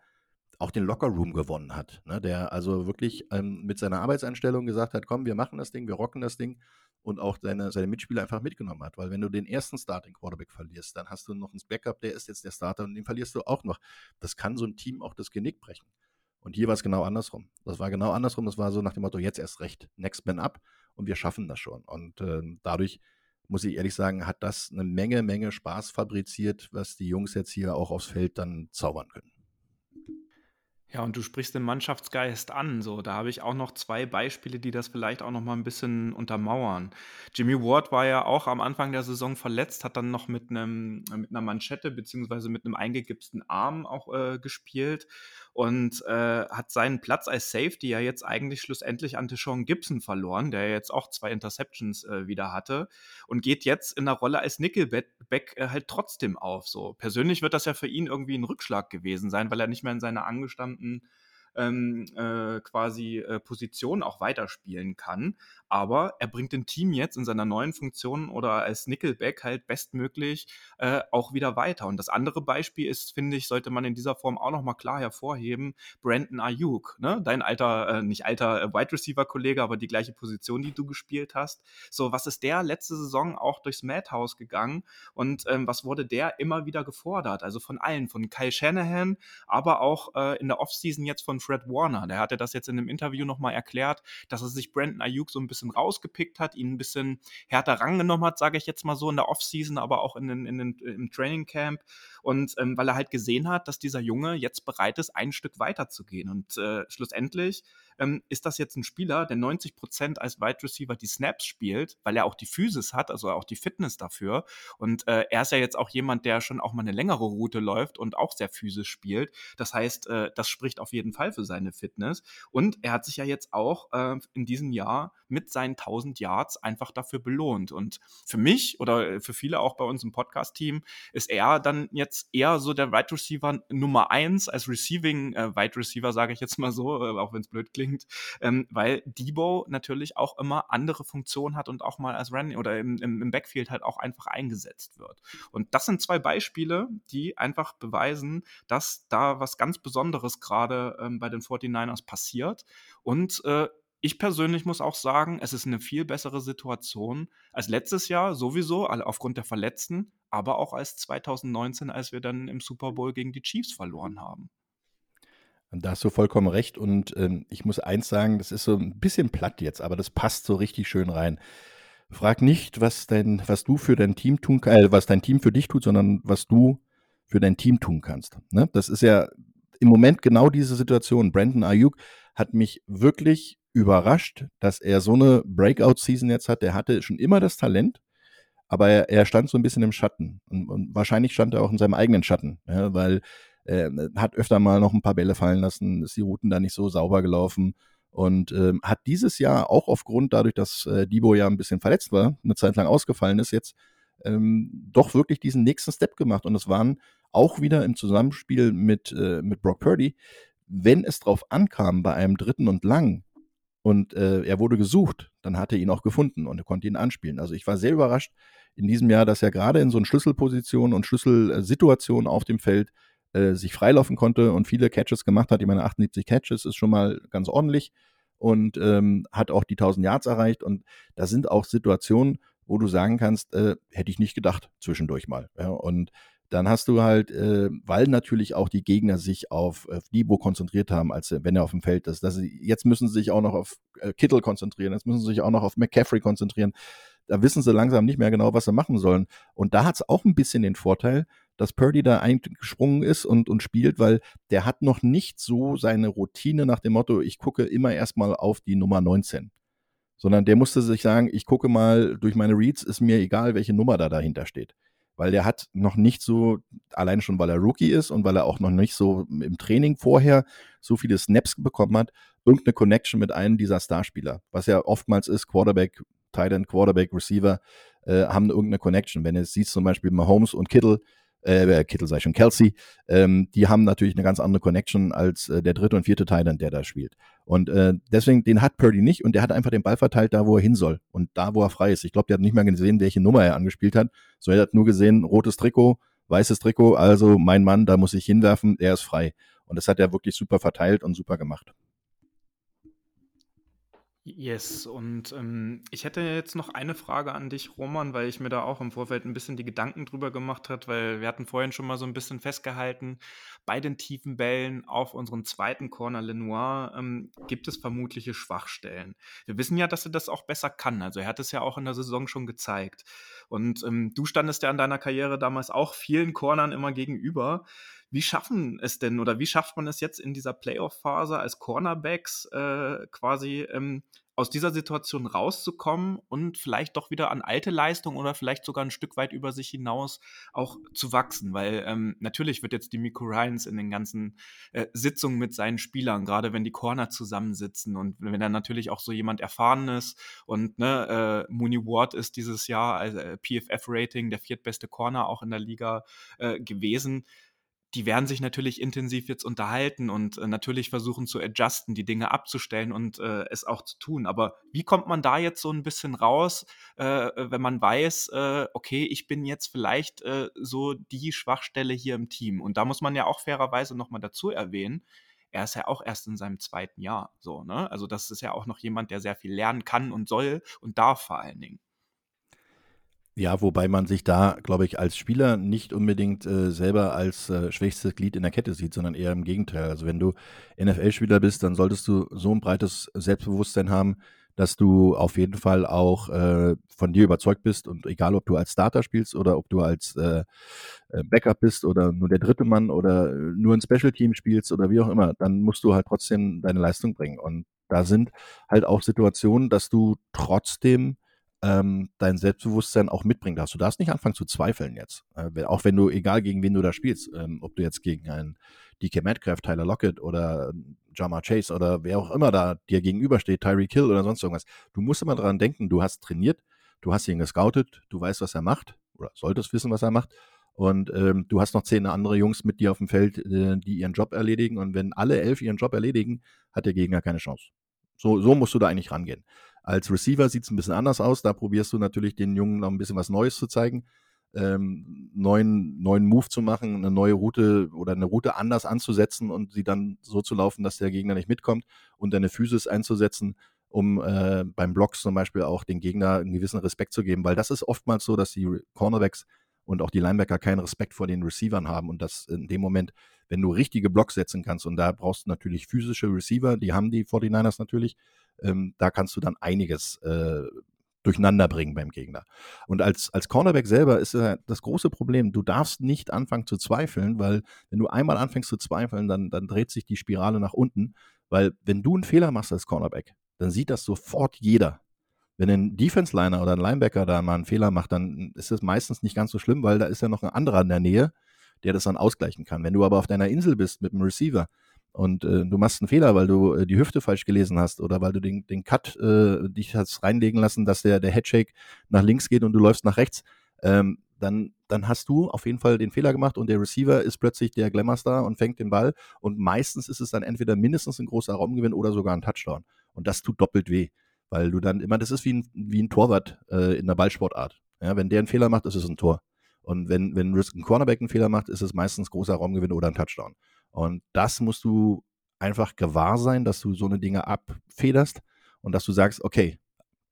auch den Lockerroom gewonnen hat. Ne? Der also wirklich ähm, mit seiner Arbeitseinstellung gesagt hat, komm, wir machen das Ding, wir rocken das Ding und auch seine, seine Mitspieler einfach mitgenommen hat. Weil wenn du den ersten Starting Quarterback verlierst, dann hast du noch ein Backup, der ist jetzt der Starter und den verlierst du auch noch. Das kann so ein Team auch das Genick brechen. Und hier war es genau andersrum. Das war genau andersrum. Das war so nach dem Motto, jetzt erst recht, next man up und wir schaffen das schon. Und äh, dadurch muss ich ehrlich sagen, hat das eine Menge, Menge Spaß fabriziert, was die Jungs jetzt hier auch aufs Feld dann zaubern können. Ja, und du sprichst den Mannschaftsgeist an. So, da habe ich auch noch zwei Beispiele, die das vielleicht auch noch mal ein bisschen untermauern. Jimmy Ward war ja auch am Anfang der Saison verletzt, hat dann noch mit einem mit einer Manschette beziehungsweise mit einem eingegipsten Arm auch äh, gespielt und äh, hat seinen Platz als Safety ja jetzt eigentlich schlussendlich an Deshaun Gibson verloren, der jetzt auch zwei Interceptions äh, wieder hatte und geht jetzt in der Rolle als Nickelback äh, halt trotzdem auf. So persönlich wird das ja für ihn irgendwie ein Rückschlag gewesen sein, weil er nicht mehr in seiner angestammten ähm, äh, quasi äh, Position auch weiterspielen kann. Aber er bringt dem Team jetzt in seiner neuen Funktion oder als Nickelback halt bestmöglich äh, auch wieder weiter. Und das andere Beispiel ist, finde ich, sollte man in dieser Form auch nochmal klar hervorheben, Brandon Ayuk, ne? dein alter, äh, nicht alter äh, Wide Receiver-Kollege, aber die gleiche Position, die du gespielt hast. So, was ist der letzte Saison auch durchs Madhouse gegangen und ähm, was wurde der immer wieder gefordert? Also von allen, von Kyle Shanahan, aber auch äh, in der Offseason jetzt von Fred Warner. Der hatte das jetzt in einem Interview nochmal erklärt, dass er sich Brandon Ayuk so ein bisschen rausgepickt hat, ihn ein bisschen härter rangenommen hat, sage ich jetzt mal so, in der Offseason, aber auch in den, in den, im Training Camp. Und ähm, weil er halt gesehen hat, dass dieser Junge jetzt bereit ist, ein Stück weiterzugehen. Und äh, schlussendlich ähm, ist das jetzt ein Spieler, der 90 Prozent als Wide Receiver die Snaps spielt, weil er auch die Physis hat, also auch die Fitness dafür. Und äh, er ist ja jetzt auch jemand, der schon auch mal eine längere Route läuft und auch sehr physisch spielt. Das heißt, äh, das spricht auf jeden Fall für seine Fitness. Und er hat sich ja jetzt auch äh, in diesem Jahr mit seinen 1000 Yards einfach dafür belohnt. Und für mich oder für viele auch bei uns im Podcast-Team ist er dann jetzt eher so der Wide Receiver Nummer eins als Receiving äh, Wide Receiver, sage ich jetzt mal so, äh, auch wenn es blöd klingt ähm, weil Debo natürlich auch immer andere Funktionen hat und auch mal als Running oder im, im, im Backfield halt auch einfach eingesetzt wird. Und das sind zwei Beispiele, die einfach beweisen, dass da was ganz Besonderes gerade ähm, bei den 49ers passiert. Und äh, ich persönlich muss auch sagen, es ist eine viel bessere Situation als letztes Jahr sowieso, aufgrund der Verletzten, aber auch als 2019, als wir dann im Super Bowl gegen die Chiefs verloren haben. Da hast du vollkommen recht. Und ähm, ich muss eins sagen, das ist so ein bisschen platt jetzt, aber das passt so richtig schön rein. Frag nicht, was dein, was du für dein Team tun äh, was dein Team für dich tut, sondern was du für dein Team tun kannst. Ne? Das ist ja im Moment genau diese Situation. Brandon Ayuk hat mich wirklich überrascht, dass er so eine Breakout-Season jetzt hat. Der hatte schon immer das Talent, aber er, er stand so ein bisschen im Schatten. Und, und, wahrscheinlich stand er auch in seinem eigenen Schatten, ja, weil äh, hat öfter mal noch ein paar Bälle fallen lassen, ist die Routen da nicht so sauber gelaufen und ähm, hat dieses Jahr auch aufgrund dadurch, dass äh, Debo ja ein bisschen verletzt war, eine Zeit lang ausgefallen ist, jetzt ähm, doch wirklich diesen nächsten Step gemacht und es waren auch wieder im Zusammenspiel mit, äh, mit Brock Purdy, wenn es drauf ankam bei einem dritten und lang, und äh, er wurde gesucht, dann hat er ihn auch gefunden und er konnte ihn anspielen. Also ich war sehr überrascht in diesem Jahr, dass er gerade in so Schlüsselpositionen und Schlüsselsituationen auf dem Feld äh, sich freilaufen konnte und viele Catches gemacht hat. Ich meine, 78 Catches ist schon mal ganz ordentlich und ähm, hat auch die 1000 Yards erreicht. Und da sind auch Situationen, wo du sagen kannst, äh, hätte ich nicht gedacht zwischendurch mal. Ja, und dann hast du halt, äh, weil natürlich auch die Gegner sich auf, auf Debo konzentriert haben, als wenn er auf dem Feld ist. Dass sie, jetzt müssen sie sich auch noch auf äh, Kittel konzentrieren, jetzt müssen sie sich auch noch auf McCaffrey konzentrieren. Da wissen sie langsam nicht mehr genau, was sie machen sollen. Und da hat es auch ein bisschen den Vorteil, dass Purdy da eingesprungen ist und, und spielt, weil der hat noch nicht so seine Routine nach dem Motto, ich gucke immer erstmal auf die Nummer 19 sondern der musste sich sagen, ich gucke mal durch meine Reads, ist mir egal, welche Nummer da dahinter steht weil der hat noch nicht so, allein schon weil er Rookie ist und weil er auch noch nicht so im Training vorher so viele Snaps bekommen hat, irgendeine Connection mit einem dieser Starspieler, was ja oftmals ist, Quarterback, Tight End, Quarterback, Receiver, äh, haben irgendeine Connection. Wenn du siehst zum Beispiel Mahomes und Kittle, äh, Kittel sei schon Kelsey, ähm, die haben natürlich eine ganz andere Connection als äh, der dritte und vierte Teil, der da spielt. Und äh, deswegen, den hat Purdy nicht und der hat einfach den Ball verteilt, da wo er hin soll und da, wo er frei ist. Ich glaube, der hat nicht mehr gesehen, welche Nummer er angespielt hat, sondern er hat nur gesehen, rotes Trikot, weißes Trikot, also mein Mann, da muss ich hinwerfen, er ist frei. Und das hat er wirklich super verteilt und super gemacht. Yes, und ähm, ich hätte jetzt noch eine Frage an dich, Roman, weil ich mir da auch im Vorfeld ein bisschen die Gedanken drüber gemacht habe, weil wir hatten vorhin schon mal so ein bisschen festgehalten, bei den tiefen Bällen auf unseren zweiten Corner Lenoir ähm, gibt es vermutliche Schwachstellen. Wir wissen ja, dass er das auch besser kann. Also er hat es ja auch in der Saison schon gezeigt. Und ähm, du standest ja in deiner Karriere damals auch vielen Cornern immer gegenüber. Wie schaffen es denn oder wie schafft man es jetzt in dieser Playoff-Phase als Cornerbacks äh, quasi ähm, aus dieser Situation rauszukommen und vielleicht doch wieder an alte Leistungen oder vielleicht sogar ein Stück weit über sich hinaus auch zu wachsen, weil ähm, natürlich wird jetzt die Miko Ryans in den ganzen äh, Sitzungen mit seinen Spielern, gerade wenn die Corner zusammensitzen und wenn er natürlich auch so jemand erfahren ist und ne, äh, Mooney Ward ist dieses Jahr als äh, PFF-Rating der viertbeste Corner auch in der Liga äh, gewesen die werden sich natürlich intensiv jetzt unterhalten und äh, natürlich versuchen zu adjusten, die Dinge abzustellen und äh, es auch zu tun. Aber wie kommt man da jetzt so ein bisschen raus, äh, wenn man weiß, äh, okay, ich bin jetzt vielleicht äh, so die Schwachstelle hier im Team? Und da muss man ja auch fairerweise nochmal dazu erwähnen, er ist ja auch erst in seinem zweiten Jahr so, ne? Also das ist ja auch noch jemand, der sehr viel lernen kann und soll und darf vor allen Dingen. Ja, wobei man sich da, glaube ich, als Spieler nicht unbedingt äh, selber als äh, schwächstes Glied in der Kette sieht, sondern eher im Gegenteil. Also wenn du NFL-Spieler bist, dann solltest du so ein breites Selbstbewusstsein haben, dass du auf jeden Fall auch äh, von dir überzeugt bist und egal, ob du als Starter spielst oder ob du als äh, äh Backup bist oder nur der dritte Mann oder äh, nur ein Special Team spielst oder wie auch immer, dann musst du halt trotzdem deine Leistung bringen. Und da sind halt auch Situationen, dass du trotzdem ähm, dein Selbstbewusstsein auch mitbringen darfst. Du darfst nicht anfangen zu zweifeln jetzt. Äh, auch wenn du, egal gegen wen du da spielst, ähm, ob du jetzt gegen einen DK Metcalf, Tyler Lockett oder Jama Chase oder wer auch immer da dir gegenübersteht, Tyreek Hill oder sonst irgendwas. Du musst immer daran denken, du hast trainiert, du hast ihn gescoutet, du weißt, was er macht oder solltest wissen, was er macht. Und ähm, du hast noch zehn andere Jungs mit dir auf dem Feld, äh, die ihren Job erledigen. Und wenn alle elf ihren Job erledigen, hat der Gegner keine Chance. So, so musst du da eigentlich rangehen. Als Receiver sieht es ein bisschen anders aus. Da probierst du natürlich den Jungen noch ein bisschen was Neues zu zeigen, ähm, neuen, neuen Move zu machen, eine neue Route oder eine Route anders anzusetzen und sie dann so zu laufen, dass der Gegner nicht mitkommt und deine Physis einzusetzen, um äh, beim Blocks zum Beispiel auch den Gegner einen gewissen Respekt zu geben, weil das ist oftmals so, dass die Cornerbacks und auch die Linebacker keinen Respekt vor den Receivern haben und das in dem Moment, wenn du richtige Blocks setzen kannst und da brauchst du natürlich physische Receiver, die haben die 49ers natürlich, ähm, da kannst du dann einiges äh, durcheinander bringen beim Gegner. Und als, als Cornerback selber ist äh, das große Problem, du darfst nicht anfangen zu zweifeln, weil wenn du einmal anfängst zu zweifeln, dann, dann dreht sich die Spirale nach unten, weil wenn du einen Fehler machst als Cornerback, dann sieht das sofort jeder. Wenn ein Defense-Liner oder ein Linebacker da mal einen Fehler macht, dann ist es meistens nicht ganz so schlimm, weil da ist ja noch ein anderer in der Nähe, der das dann ausgleichen kann. Wenn du aber auf deiner Insel bist mit einem Receiver, und äh, du machst einen Fehler, weil du äh, die Hüfte falsch gelesen hast oder weil du den, den Cut äh, dich hast reinlegen lassen, dass der, der Headshake nach links geht und du läufst nach rechts, ähm, dann, dann hast du auf jeden Fall den Fehler gemacht und der Receiver ist plötzlich der Glamour-Star und fängt den Ball und meistens ist es dann entweder mindestens ein großer Raumgewinn oder sogar ein Touchdown. Und das tut doppelt weh, weil du dann immer, das ist wie ein, wie ein Torwart äh, in der Ballsportart. Ja, wenn der einen Fehler macht, ist es ein Tor. Und wenn, wenn ein Cornerback einen Fehler macht, ist es meistens großer Raumgewinn oder ein Touchdown. Und das musst du einfach gewahr sein, dass du so eine Dinge abfederst und dass du sagst, okay,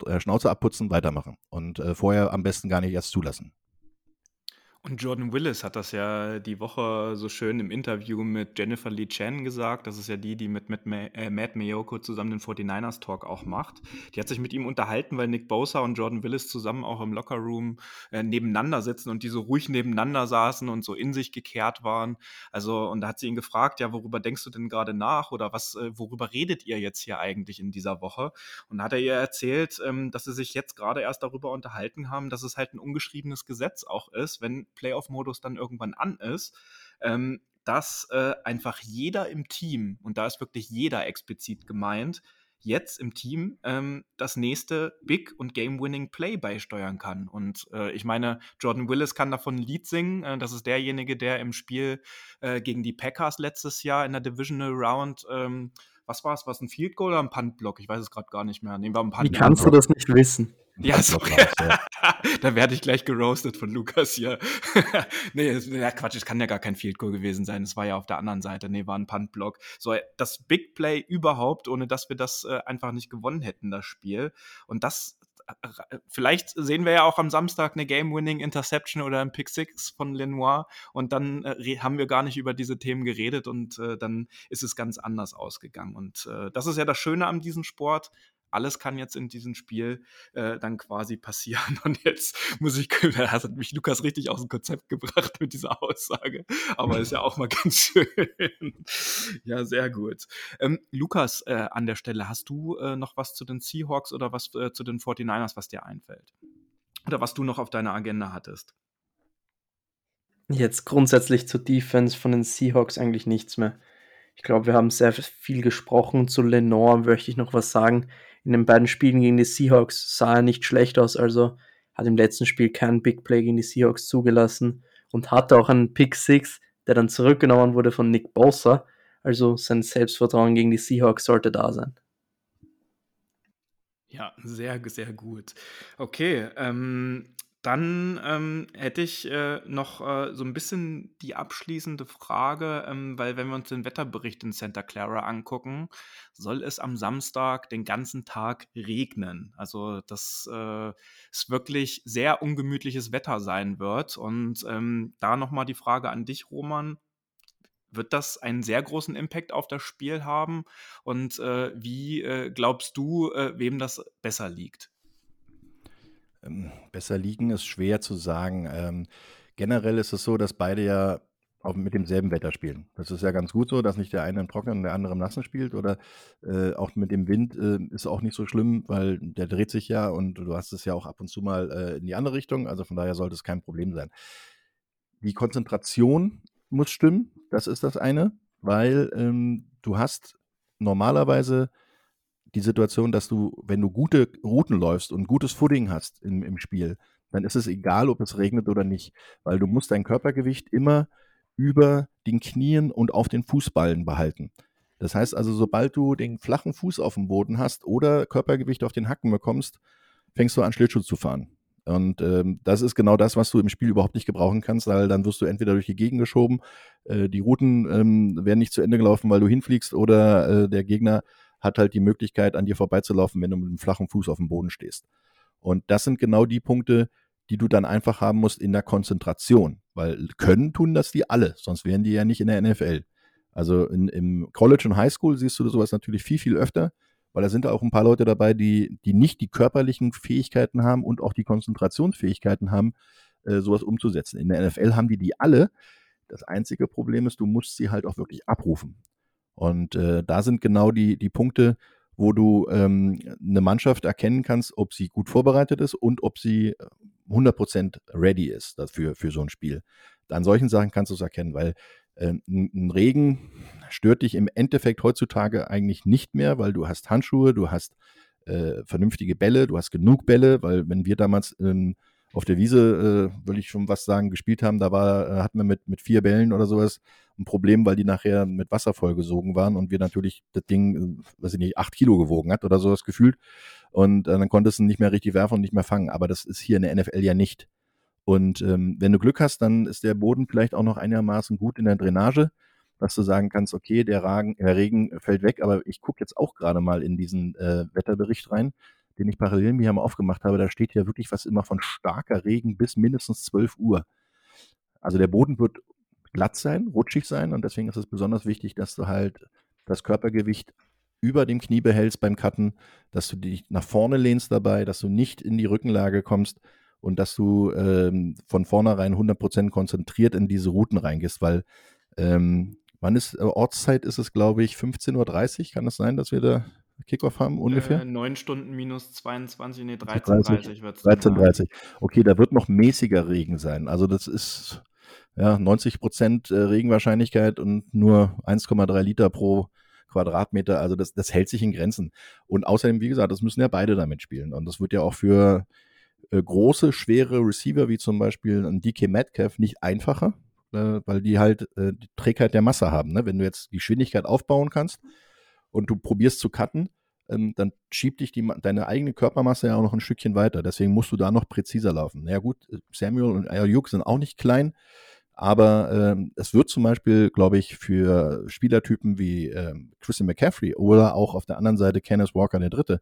äh, Schnauze abputzen, weitermachen. Und äh, vorher am besten gar nicht erst zulassen. Und Jordan Willis hat das ja die Woche so schön im Interview mit Jennifer Lee Chan gesagt. Das ist ja die, die mit, mit äh, Matt Mayoko zusammen den 49ers Talk auch macht. Die hat sich mit ihm unterhalten, weil Nick Bosa und Jordan Willis zusammen auch im Lockerroom äh, nebeneinander sitzen und die so ruhig nebeneinander saßen und so in sich gekehrt waren. Also, und da hat sie ihn gefragt, ja, worüber denkst du denn gerade nach oder was, äh, worüber redet ihr jetzt hier eigentlich in dieser Woche? Und da hat er ihr erzählt, ähm, dass sie sich jetzt gerade erst darüber unterhalten haben, dass es halt ein ungeschriebenes Gesetz auch ist, wenn Playoff-Modus dann irgendwann an ist, ähm, dass äh, einfach jeder im Team, und da ist wirklich jeder explizit gemeint, jetzt im Team ähm, das nächste Big und Game-Winning Play beisteuern kann. Und äh, ich meine, Jordan Willis kann davon ein Lied singen. Äh, das ist derjenige, der im Spiel äh, gegen die Packers letztes Jahr in der Divisional Round ähm, was war es? War es ein Field Goal oder ein Punt-Block? Ich weiß es gerade gar nicht mehr. Nehmen wir ein Punt Wie kannst du das nicht wissen? Ja, so, da werde ich gleich geroastet von Lukas hier. nee, ja, Quatsch, es kann ja gar kein Field Goal gewesen sein. Es war ja auf der anderen Seite. Nee, war ein Punt-Block. So, das Big Play überhaupt, ohne dass wir das äh, einfach nicht gewonnen hätten, das Spiel. Und das vielleicht sehen wir ja auch am Samstag eine Game-Winning Interception oder ein Pick Six von Lenoir und dann äh, haben wir gar nicht über diese Themen geredet und äh, dann ist es ganz anders ausgegangen. Und äh, das ist ja das Schöne an diesem Sport alles kann jetzt in diesem Spiel äh, dann quasi passieren. Und jetzt muss ich, da hat mich Lukas richtig aus dem Konzept gebracht mit dieser Aussage. Aber ist ja auch mal ganz schön. ja, sehr gut. Ähm, Lukas, äh, an der Stelle, hast du äh, noch was zu den Seahawks oder was äh, zu den 49ers, was dir einfällt? Oder was du noch auf deiner Agenda hattest? Jetzt grundsätzlich zur Defense von den Seahawks eigentlich nichts mehr. Ich glaube, wir haben sehr viel gesprochen. Zu Lenore möchte ich noch was sagen in den beiden Spielen gegen die Seahawks sah er nicht schlecht aus, also hat im letzten Spiel keinen Big Play gegen die Seahawks zugelassen und hatte auch einen Pick Six, der dann zurückgenommen wurde von Nick Bosa. Also sein Selbstvertrauen gegen die Seahawks sollte da sein. Ja, sehr, sehr gut. Okay, ähm, dann ähm, hätte ich äh, noch äh, so ein bisschen die abschließende Frage, ähm, weil wenn wir uns den Wetterbericht in Santa Clara angucken, soll es am Samstag den ganzen Tag regnen. Also dass äh, es wirklich sehr ungemütliches Wetter sein wird. Und ähm, da nochmal die Frage an dich, Roman. Wird das einen sehr großen Impact auf das Spiel haben? Und äh, wie äh, glaubst du, äh, wem das besser liegt? Ähm, besser liegen ist schwer zu sagen. Ähm, generell ist es so, dass beide ja auch mit demselben Wetter spielen. Das ist ja ganz gut so, dass nicht der eine im Trockenen und der andere im Nassen spielt. Oder äh, auch mit dem Wind äh, ist auch nicht so schlimm, weil der dreht sich ja und du hast es ja auch ab und zu mal äh, in die andere Richtung. Also von daher sollte es kein Problem sein. Die Konzentration muss stimmen, das ist das eine, weil ähm, du hast normalerweise die Situation, dass du, wenn du gute Routen läufst und gutes Footing hast im, im Spiel, dann ist es egal, ob es regnet oder nicht, weil du musst dein Körpergewicht immer über den Knien und auf den Fußballen behalten. Das heißt also, sobald du den flachen Fuß auf dem Boden hast oder Körpergewicht auf den Hacken bekommst, fängst du an, Schlittschuh zu fahren. Und ähm, das ist genau das, was du im Spiel überhaupt nicht gebrauchen kannst, weil dann wirst du entweder durch die Gegend geschoben, äh, die Routen ähm, werden nicht zu Ende gelaufen, weil du hinfliegst, oder äh, der Gegner hat halt die Möglichkeit, an dir vorbeizulaufen, wenn du mit einem flachen Fuß auf dem Boden stehst. Und das sind genau die Punkte, die du dann einfach haben musst in der Konzentration, weil können tun das die alle, sonst wären die ja nicht in der NFL. Also in, im College und Highschool siehst du sowas natürlich viel, viel öfter, weil da sind auch ein paar Leute dabei, die, die nicht die körperlichen Fähigkeiten haben und auch die Konzentrationsfähigkeiten haben, äh, sowas umzusetzen. In der NFL haben die die alle. Das einzige Problem ist, du musst sie halt auch wirklich abrufen. Und äh, da sind genau die, die Punkte, wo du ähm, eine Mannschaft erkennen kannst, ob sie gut vorbereitet ist und ob sie 100% äh, ready ist dafür, für so ein Spiel. An solchen Sachen kannst du es erkennen, weil äh, ein Regen stört dich im Endeffekt heutzutage eigentlich nicht mehr, weil du hast Handschuhe, du hast äh, vernünftige Bälle, du hast genug Bälle, weil wenn wir damals ähm, auf der Wiese, äh, will ich schon was sagen, gespielt haben, da war, äh, hatten wir mit, mit vier Bällen oder sowas ein Problem, weil die nachher mit Wasser vollgesogen waren und wir natürlich das Ding, äh, weiß ich nicht, acht Kilo gewogen hat oder sowas gefühlt. Und äh, dann konntest du nicht mehr richtig werfen und nicht mehr fangen. Aber das ist hier in der NFL ja nicht. Und ähm, wenn du Glück hast, dann ist der Boden vielleicht auch noch einigermaßen gut in der Drainage, dass du sagen kannst, okay, der, Ragen, der Regen fällt weg, aber ich gucke jetzt auch gerade mal in diesen äh, Wetterbericht rein, den ich parallel mir mal aufgemacht habe. Da steht ja wirklich was immer von starker Regen bis mindestens 12 Uhr. Also der Boden wird glatt sein, rutschig sein und deswegen ist es besonders wichtig, dass du halt das Körpergewicht über dem Knie behältst beim Cutten, dass du dich nach vorne lehnst dabei, dass du nicht in die Rückenlage kommst und dass du ähm, von vornherein 100% konzentriert in diese Routen reingehst, weil ähm, wann ist äh, Ortszeit ist es, glaube ich, 15.30 Uhr, kann das sein, dass wir da Kickoff haben ungefähr? Äh, 9 Stunden minus 22, nee, 13.30 wird es. 13.30 Okay, da wird noch mäßiger Regen sein. Also das ist ja 90 Prozent äh, Regenwahrscheinlichkeit und nur 1,3 Liter pro Quadratmeter. Also das, das hält sich in Grenzen. Und außerdem, wie gesagt, das müssen ja beide damit spielen. Und das wird ja auch für äh, große, schwere Receiver wie zum Beispiel ein DK Metcalf nicht einfacher, äh, weil die halt äh, die Trägheit der Masse haben. Ne? Wenn du jetzt die Geschwindigkeit aufbauen kannst und du probierst zu cutten, ähm, dann schiebt dich die, deine eigene Körpermasse ja auch noch ein Stückchen weiter. Deswegen musst du da noch präziser laufen. Na ja, gut, Samuel und Ayuk sind auch nicht klein, aber ähm, es wird zum Beispiel, glaube ich, für Spielertypen wie ähm, Christian McCaffrey oder auch auf der anderen Seite Kenneth Walker der Dritte,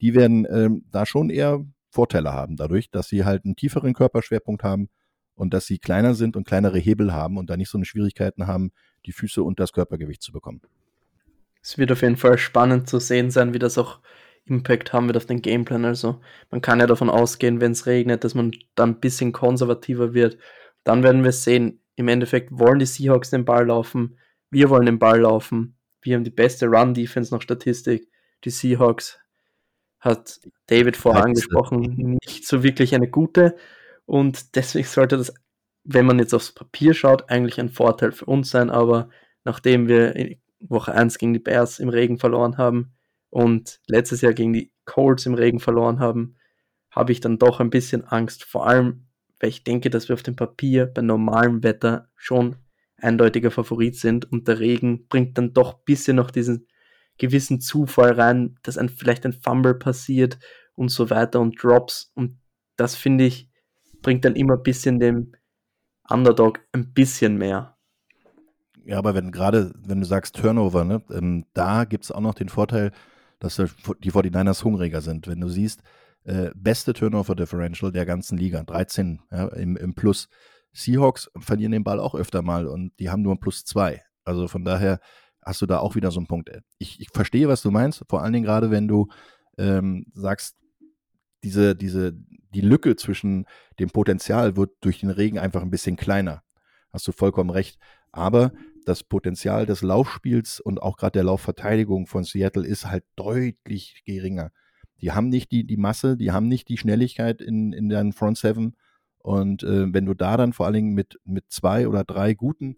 die werden ähm, da schon eher Vorteile haben, dadurch, dass sie halt einen tieferen Körperschwerpunkt haben und dass sie kleiner sind und kleinere Hebel haben und da nicht so eine Schwierigkeiten haben, die Füße und das Körpergewicht zu bekommen. Es wird auf jeden Fall spannend zu sehen sein, wie das auch Impact haben wird auf den Gameplan. Also man kann ja davon ausgehen, wenn es regnet, dass man dann ein bisschen konservativer wird. Dann werden wir sehen, im Endeffekt wollen die Seahawks den Ball laufen, wir wollen den Ball laufen, wir haben die beste Run-Defense nach Statistik, die Seahawks hat David vorher angesprochen, nicht so wirklich eine gute. Und deswegen sollte das, wenn man jetzt aufs Papier schaut, eigentlich ein Vorteil für uns sein, aber nachdem wir Woche 1 gegen die Bears im Regen verloren haben und letztes Jahr gegen die Colts im Regen verloren haben, habe ich dann doch ein bisschen Angst, vor allem weil ich denke, dass wir auf dem Papier bei normalem Wetter schon eindeutiger Favorit sind und der Regen bringt dann doch ein bisschen noch diesen gewissen Zufall rein, dass ein, vielleicht ein Fumble passiert und so weiter und Drops und das finde ich bringt dann immer ein bisschen dem Underdog ein bisschen mehr. Ja, aber wenn gerade, wenn du sagst Turnover, ne, ähm, da gibt es auch noch den Vorteil, dass die 49ers hungriger sind. Wenn du siehst, äh, beste Turnover Differential der ganzen Liga, 13 ja, im, im Plus. Seahawks verlieren den Ball auch öfter mal und die haben nur plus zwei. Also von daher hast du da auch wieder so einen Punkt. Ich, ich verstehe, was du meinst, vor allen Dingen gerade, wenn du ähm, sagst, diese, diese, die Lücke zwischen dem Potenzial wird durch den Regen einfach ein bisschen kleiner. Hast du vollkommen recht. Aber das Potenzial des Laufspiels und auch gerade der Laufverteidigung von Seattle ist halt deutlich geringer. Die haben nicht die, die Masse, die haben nicht die Schnelligkeit in, in deren Front Seven. Und äh, wenn du da dann vor allen Dingen mit, mit zwei oder drei guten,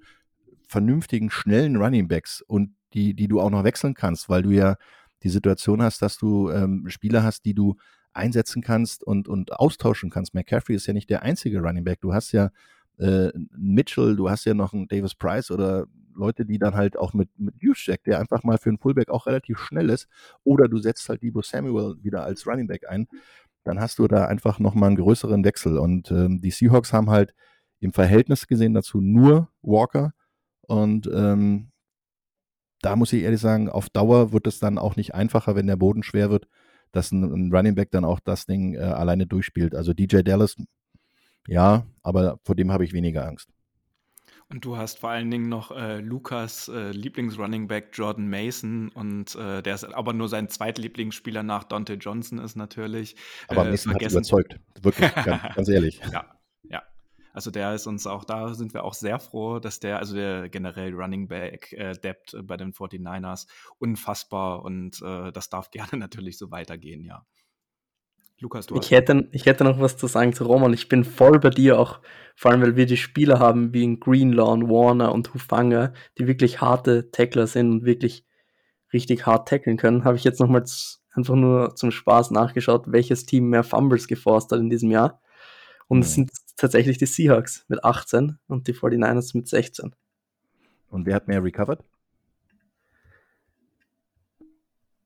vernünftigen, schnellen Running Backs und die, die du auch noch wechseln kannst, weil du ja die Situation hast, dass du ähm, Spieler hast, die du einsetzen kannst und, und austauschen kannst. McCaffrey ist ja nicht der einzige Running Back. Du hast ja äh, Mitchell, du hast ja noch einen Davis Price oder Leute, die dann halt auch mit, mit Juszczyk, der einfach mal für einen Fullback auch relativ schnell ist, oder du setzt halt Debo Samuel wieder als Running Back ein, dann hast du da einfach nochmal einen größeren Wechsel. Und ähm, die Seahawks haben halt im Verhältnis gesehen dazu nur Walker. Und ähm, da muss ich ehrlich sagen, auf Dauer wird es dann auch nicht einfacher, wenn der Boden schwer wird, dass ein, ein Running Back dann auch das Ding äh, alleine durchspielt. Also DJ Dallas, ja, aber vor dem habe ich weniger Angst. Und du hast vor allen Dingen noch äh, Lukas äh, Lieblingsrunningback Jordan Mason und äh, der ist aber nur sein zweitlieblingsspieler nach Dante Johnson ist natürlich. Aber äh, Mason hat überzeugt, wirklich, ganz, ganz ehrlich. Ja, ja. Also der ist uns auch, da sind wir auch sehr froh, dass der, also der generell Running Back äh, Depth bei den 49ers unfassbar und äh, das darf gerne natürlich so weitergehen, ja. Lukas, du ich hätte, ich hätte noch was zu sagen zu Roman. Ich bin voll bei dir auch, vor allem weil wir die Spieler haben wie in Greenlawn, Warner und Hufanga, die wirklich harte Tackler sind und wirklich richtig hart tackeln können. Habe ich jetzt nochmals einfach nur zum Spaß nachgeschaut, welches Team mehr Fumbles geforst hat in diesem Jahr. Und es sind tatsächlich die Seahawks mit 18 und die 49ers mit 16. Und wer hat mehr recovered?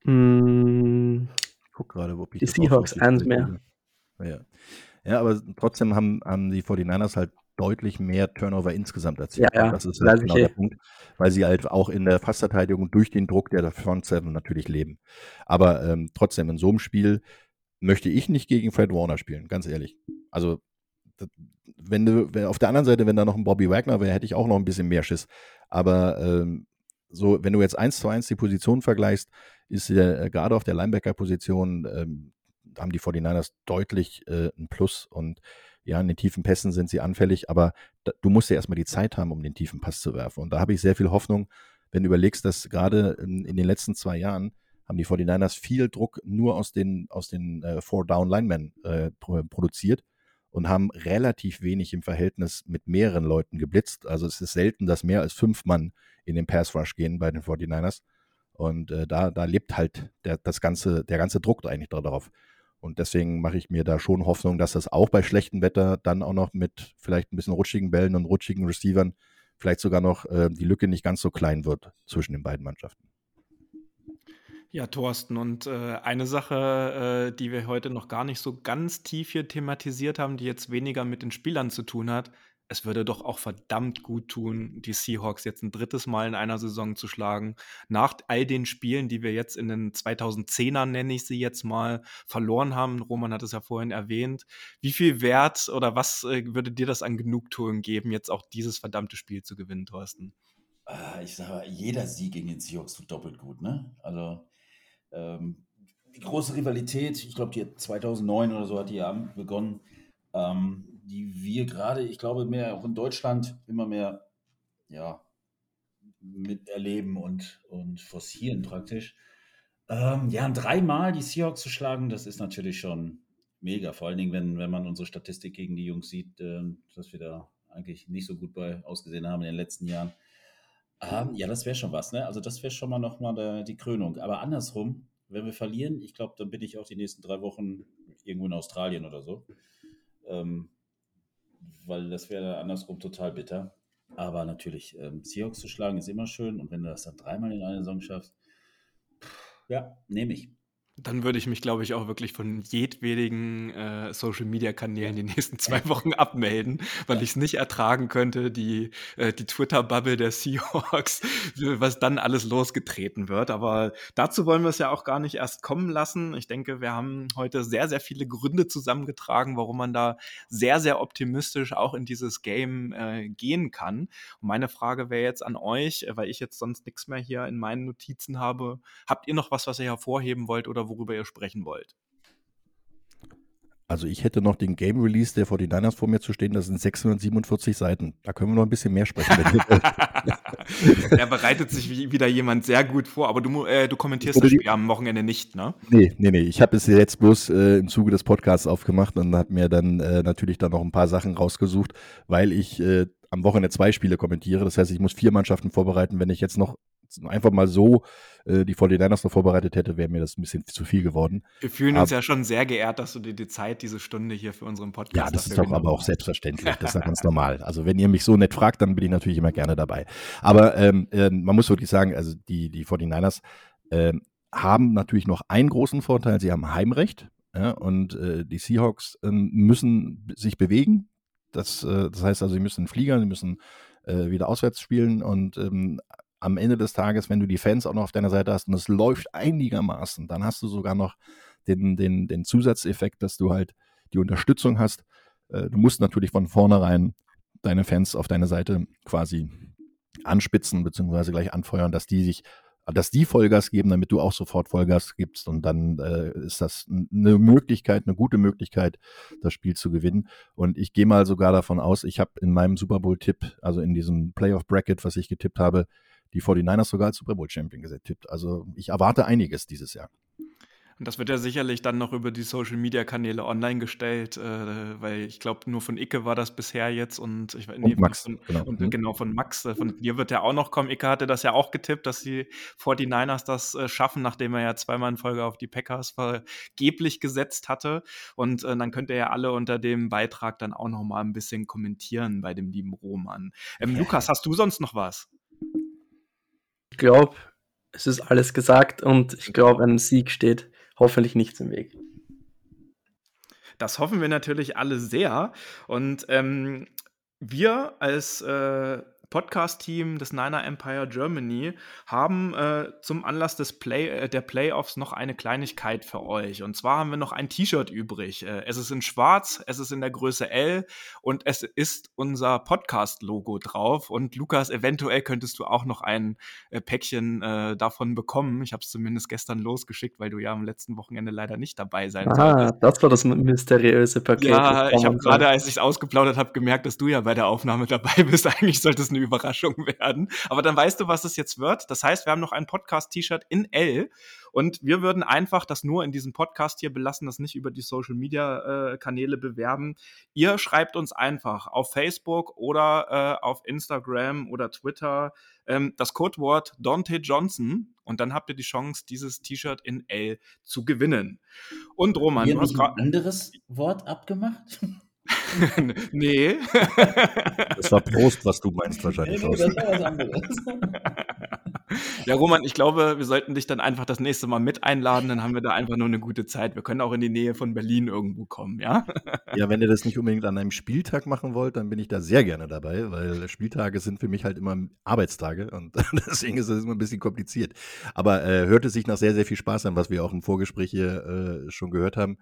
Mm, Ich guck gerade, ob ich Die Seahawks, eins sehe. Ja. ja, aber trotzdem haben, haben die 49ers halt deutlich mehr Turnover insgesamt erzielt. Ja, ja, das ist halt genau der Punkt, weil sie halt auch in der Fassverteidigung durch den Druck der Front Seven natürlich leben. Aber ähm, trotzdem, in so einem Spiel möchte ich nicht gegen Fred Warner spielen, ganz ehrlich. Also, wenn du, wenn, auf der anderen Seite, wenn da noch ein Bobby Wagner wäre, hätte ich auch noch ein bisschen mehr Schiss. Aber ähm, so, wenn du jetzt eins zu eins die Position vergleichst, ist der, äh, gerade auf der Linebacker-Position, ähm, haben die 49ers deutlich äh, ein Plus und ja, in den tiefen Pässen sind sie anfällig, aber da, du musst ja erstmal die Zeit haben, um den tiefen Pass zu werfen. Und da habe ich sehr viel Hoffnung, wenn du überlegst, dass gerade in, in den letzten zwei Jahren haben die 49ers viel Druck nur aus den, aus den äh, Four-Down-Linemen äh, pro, produziert und haben relativ wenig im Verhältnis mit mehreren Leuten geblitzt. Also es ist selten, dass mehr als fünf Mann in den Pass-Rush gehen bei den 49ers. Und äh, da, da lebt halt der, das ganze, der ganze Druck eigentlich darauf. Und deswegen mache ich mir da schon Hoffnung, dass das auch bei schlechtem Wetter dann auch noch mit vielleicht ein bisschen rutschigen Bällen und rutschigen Receivern vielleicht sogar noch äh, die Lücke nicht ganz so klein wird zwischen den beiden Mannschaften. Ja, Thorsten, und äh, eine Sache, äh, die wir heute noch gar nicht so ganz tief hier thematisiert haben, die jetzt weniger mit den Spielern zu tun hat, es würde doch auch verdammt gut tun, die Seahawks jetzt ein drittes Mal in einer Saison zu schlagen. Nach all den Spielen, die wir jetzt in den 2010ern, nenne ich sie jetzt mal, verloren haben. Roman hat es ja vorhin erwähnt. Wie viel Wert oder was äh, würde dir das an Genugtuung geben, jetzt auch dieses verdammte Spiel zu gewinnen, Thorsten? Ah, Ich sage, jeder Sieg gegen den Seahawks tut doppelt gut, ne? Also ähm, die große Rivalität, ich glaube, die hat 2009 oder so hat die ja begonnen, ähm, die wir gerade, ich glaube, mehr auch in Deutschland immer mehr, ja, miterleben und, und forcieren praktisch. Ähm, ja, dreimal die Seahawks zu schlagen, das ist natürlich schon mega. Vor allen Dingen, wenn, wenn man unsere Statistik gegen die Jungs sieht, ähm, dass wir da eigentlich nicht so gut bei ausgesehen haben in den letzten Jahren. Ähm, ja, das wäre schon was, ne? Also das wäre schon mal nochmal die Krönung. Aber andersrum, wenn wir verlieren, ich glaube, dann bin ich auch die nächsten drei Wochen irgendwo in Australien oder so. Ähm, weil das wäre andersrum total bitter. Aber natürlich, ähm, Seahawks zu schlagen ist immer schön. Und wenn du das dann dreimal in einer Saison schaffst, pff, ja, nehme ich. Dann würde ich mich, glaube ich, auch wirklich von jedwedigen äh, Social-Media-Kanälen die nächsten zwei Wochen abmelden, weil ich es nicht ertragen könnte, die, äh, die Twitter-Bubble der Seahawks, was dann alles losgetreten wird. Aber dazu wollen wir es ja auch gar nicht erst kommen lassen. Ich denke, wir haben heute sehr, sehr viele Gründe zusammengetragen, warum man da sehr, sehr optimistisch auch in dieses Game äh, gehen kann. Und meine Frage wäre jetzt an euch, äh, weil ich jetzt sonst nichts mehr hier in meinen Notizen habe. Habt ihr noch was, was ihr hervorheben wollt oder worüber ihr sprechen wollt? Also ich hätte noch den Game Release der 49ers vor mir zu stehen, das sind 647 Seiten. Da können wir noch ein bisschen mehr sprechen. da bereitet sich wie- wieder jemand sehr gut vor, aber du, äh, du kommentierst das Spiel am Wochenende nicht, ne? Nee, nee, nee. Ich habe es jetzt bloß äh, im Zuge des Podcasts aufgemacht und habe mir dann äh, natürlich dann noch ein paar Sachen rausgesucht, weil ich äh, am Wochenende zwei Spiele kommentiere. Das heißt, ich muss vier Mannschaften vorbereiten. Wenn ich jetzt noch einfach mal so äh, die 49ers noch vorbereitet hätte, wäre mir das ein bisschen zu viel geworden. Wir fühlen uns Aber- ja schon sehr geehrt, dass du dir die Zeit, diese Stunde hier für unseren Podcast Ja, das ist doch aber auch selbstverständlich. Das ist ja ganz normal. Also wenn ihr mich so nett fragt, dann bin ich natürlich immer gerne dabei. Aber ähm, ähm, man muss wirklich sagen, also die, die 49ers ähm, haben natürlich noch einen großen Vorteil. Sie haben Heimrecht ja, und äh, die Seahawks ähm, müssen sich bewegen. Das, äh, das heißt also, sie müssen Flieger, sie müssen äh, wieder auswärts spielen und ähm, am Ende des Tages, wenn du die Fans auch noch auf deiner Seite hast und es läuft einigermaßen, dann hast du sogar noch den, den, den Zusatzeffekt, dass du halt die Unterstützung hast. Äh, Du musst natürlich von vornherein deine Fans auf deine Seite quasi anspitzen beziehungsweise gleich anfeuern, dass die sich, dass die Vollgas geben, damit du auch sofort Vollgas gibst und dann äh, ist das eine Möglichkeit, eine gute Möglichkeit, das Spiel zu gewinnen. Und ich gehe mal sogar davon aus, ich habe in meinem Super Bowl-Tipp, also in diesem Playoff Bracket, was ich getippt habe, die 49ers sogar als Super Bowl Champion getippt. Also ich erwarte einiges dieses Jahr. Und das wird ja sicherlich dann noch über die Social-Media-Kanäle online gestellt, äh, weil ich glaube, nur von Icke war das bisher jetzt und ich nee, und Max, von, genau. Und, mhm. genau, von Max, äh, von dir wird ja auch noch kommen. Icke hatte das ja auch getippt, dass die 49ers das äh, schaffen, nachdem er ja zweimal in Folge auf die Packers vergeblich gesetzt hatte. Und äh, dann könnt ihr ja alle unter dem Beitrag dann auch noch mal ein bisschen kommentieren bei dem lieben Roman. Ähm, Lukas, hast du sonst noch was? Ich glaube, es ist alles gesagt und ich glaube, ein Sieg steht hoffentlich nichts im Weg. Das hoffen wir natürlich alle sehr. Und ähm, wir als äh, Podcast-Team des Niner Empire Germany haben äh, zum Anlass des Play äh, der Playoffs noch eine Kleinigkeit für euch. Und zwar haben wir noch ein T-Shirt übrig. Äh, es ist in schwarz, es ist in der Größe L und es ist unser Podcast-Logo drauf. Und Lukas, eventuell könntest du auch noch ein äh, Päckchen äh, davon bekommen. Ich habe es zumindest gestern losgeschickt, weil du ja am letzten Wochenende leider nicht dabei sein ah, solltest. das war das mysteriöse Paket. Ja, ich habe gerade, als ich es ausgeplaudert habe, gemerkt, dass du ja bei der Aufnahme dabei bist. Eigentlich sollte es eine Überraschung werden. Aber dann weißt du, was es jetzt wird. Das heißt, wir haben noch ein Podcast-T-Shirt in L und wir würden einfach das nur in diesem Podcast hier belassen, das nicht über die Social-Media-Kanäle äh, bewerben. Ihr schreibt uns einfach auf Facebook oder äh, auf Instagram oder Twitter ähm, das Codewort Dante Johnson und dann habt ihr die Chance, dieses T-Shirt in L zu gewinnen. Und Roman, du hast ein anderes Wort abgemacht? nee. Das war Prost, was du meinst wahrscheinlich. Nee, nee, das war was anderes. Ja, Roman, ich glaube, wir sollten dich dann einfach das nächste Mal mit einladen, dann haben wir da einfach nur eine gute Zeit. Wir können auch in die Nähe von Berlin irgendwo kommen, ja? Ja, wenn ihr das nicht unbedingt an einem Spieltag machen wollt, dann bin ich da sehr gerne dabei, weil Spieltage sind für mich halt immer Arbeitstage und deswegen ist das immer ein bisschen kompliziert. Aber äh, hörte sich nach sehr, sehr viel Spaß an, was wir auch im Vorgespräch hier äh, schon gehört haben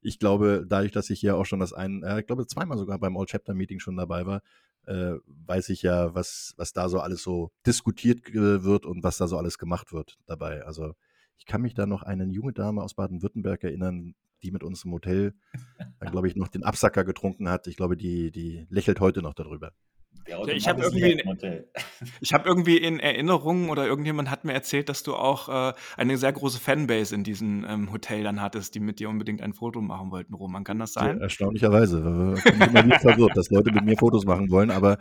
ich glaube, dadurch, dass ich hier auch schon das ein, äh, ich glaube zweimal sogar beim All Chapter Meeting schon dabei war, äh, weiß ich ja, was, was da so alles so diskutiert wird und was da so alles gemacht wird dabei. Also ich kann mich da noch eine junge Dame aus Baden-Württemberg erinnern, die mit uns im Hotel glaube ich, noch den Absacker getrunken hat. Ich glaube, die, die lächelt heute noch darüber. Ich habe irgendwie, in, ich hab irgendwie in Erinnerung oder irgendjemand hat mir erzählt, dass du auch äh, eine sehr große Fanbase in diesem ähm, Hotel dann hattest, die mit dir unbedingt ein Foto machen wollten. Roman, kann das sein? Ja, erstaunlicherweise. Ich bin immer nicht verwirrt, dass Leute mit mir Fotos machen wollen, aber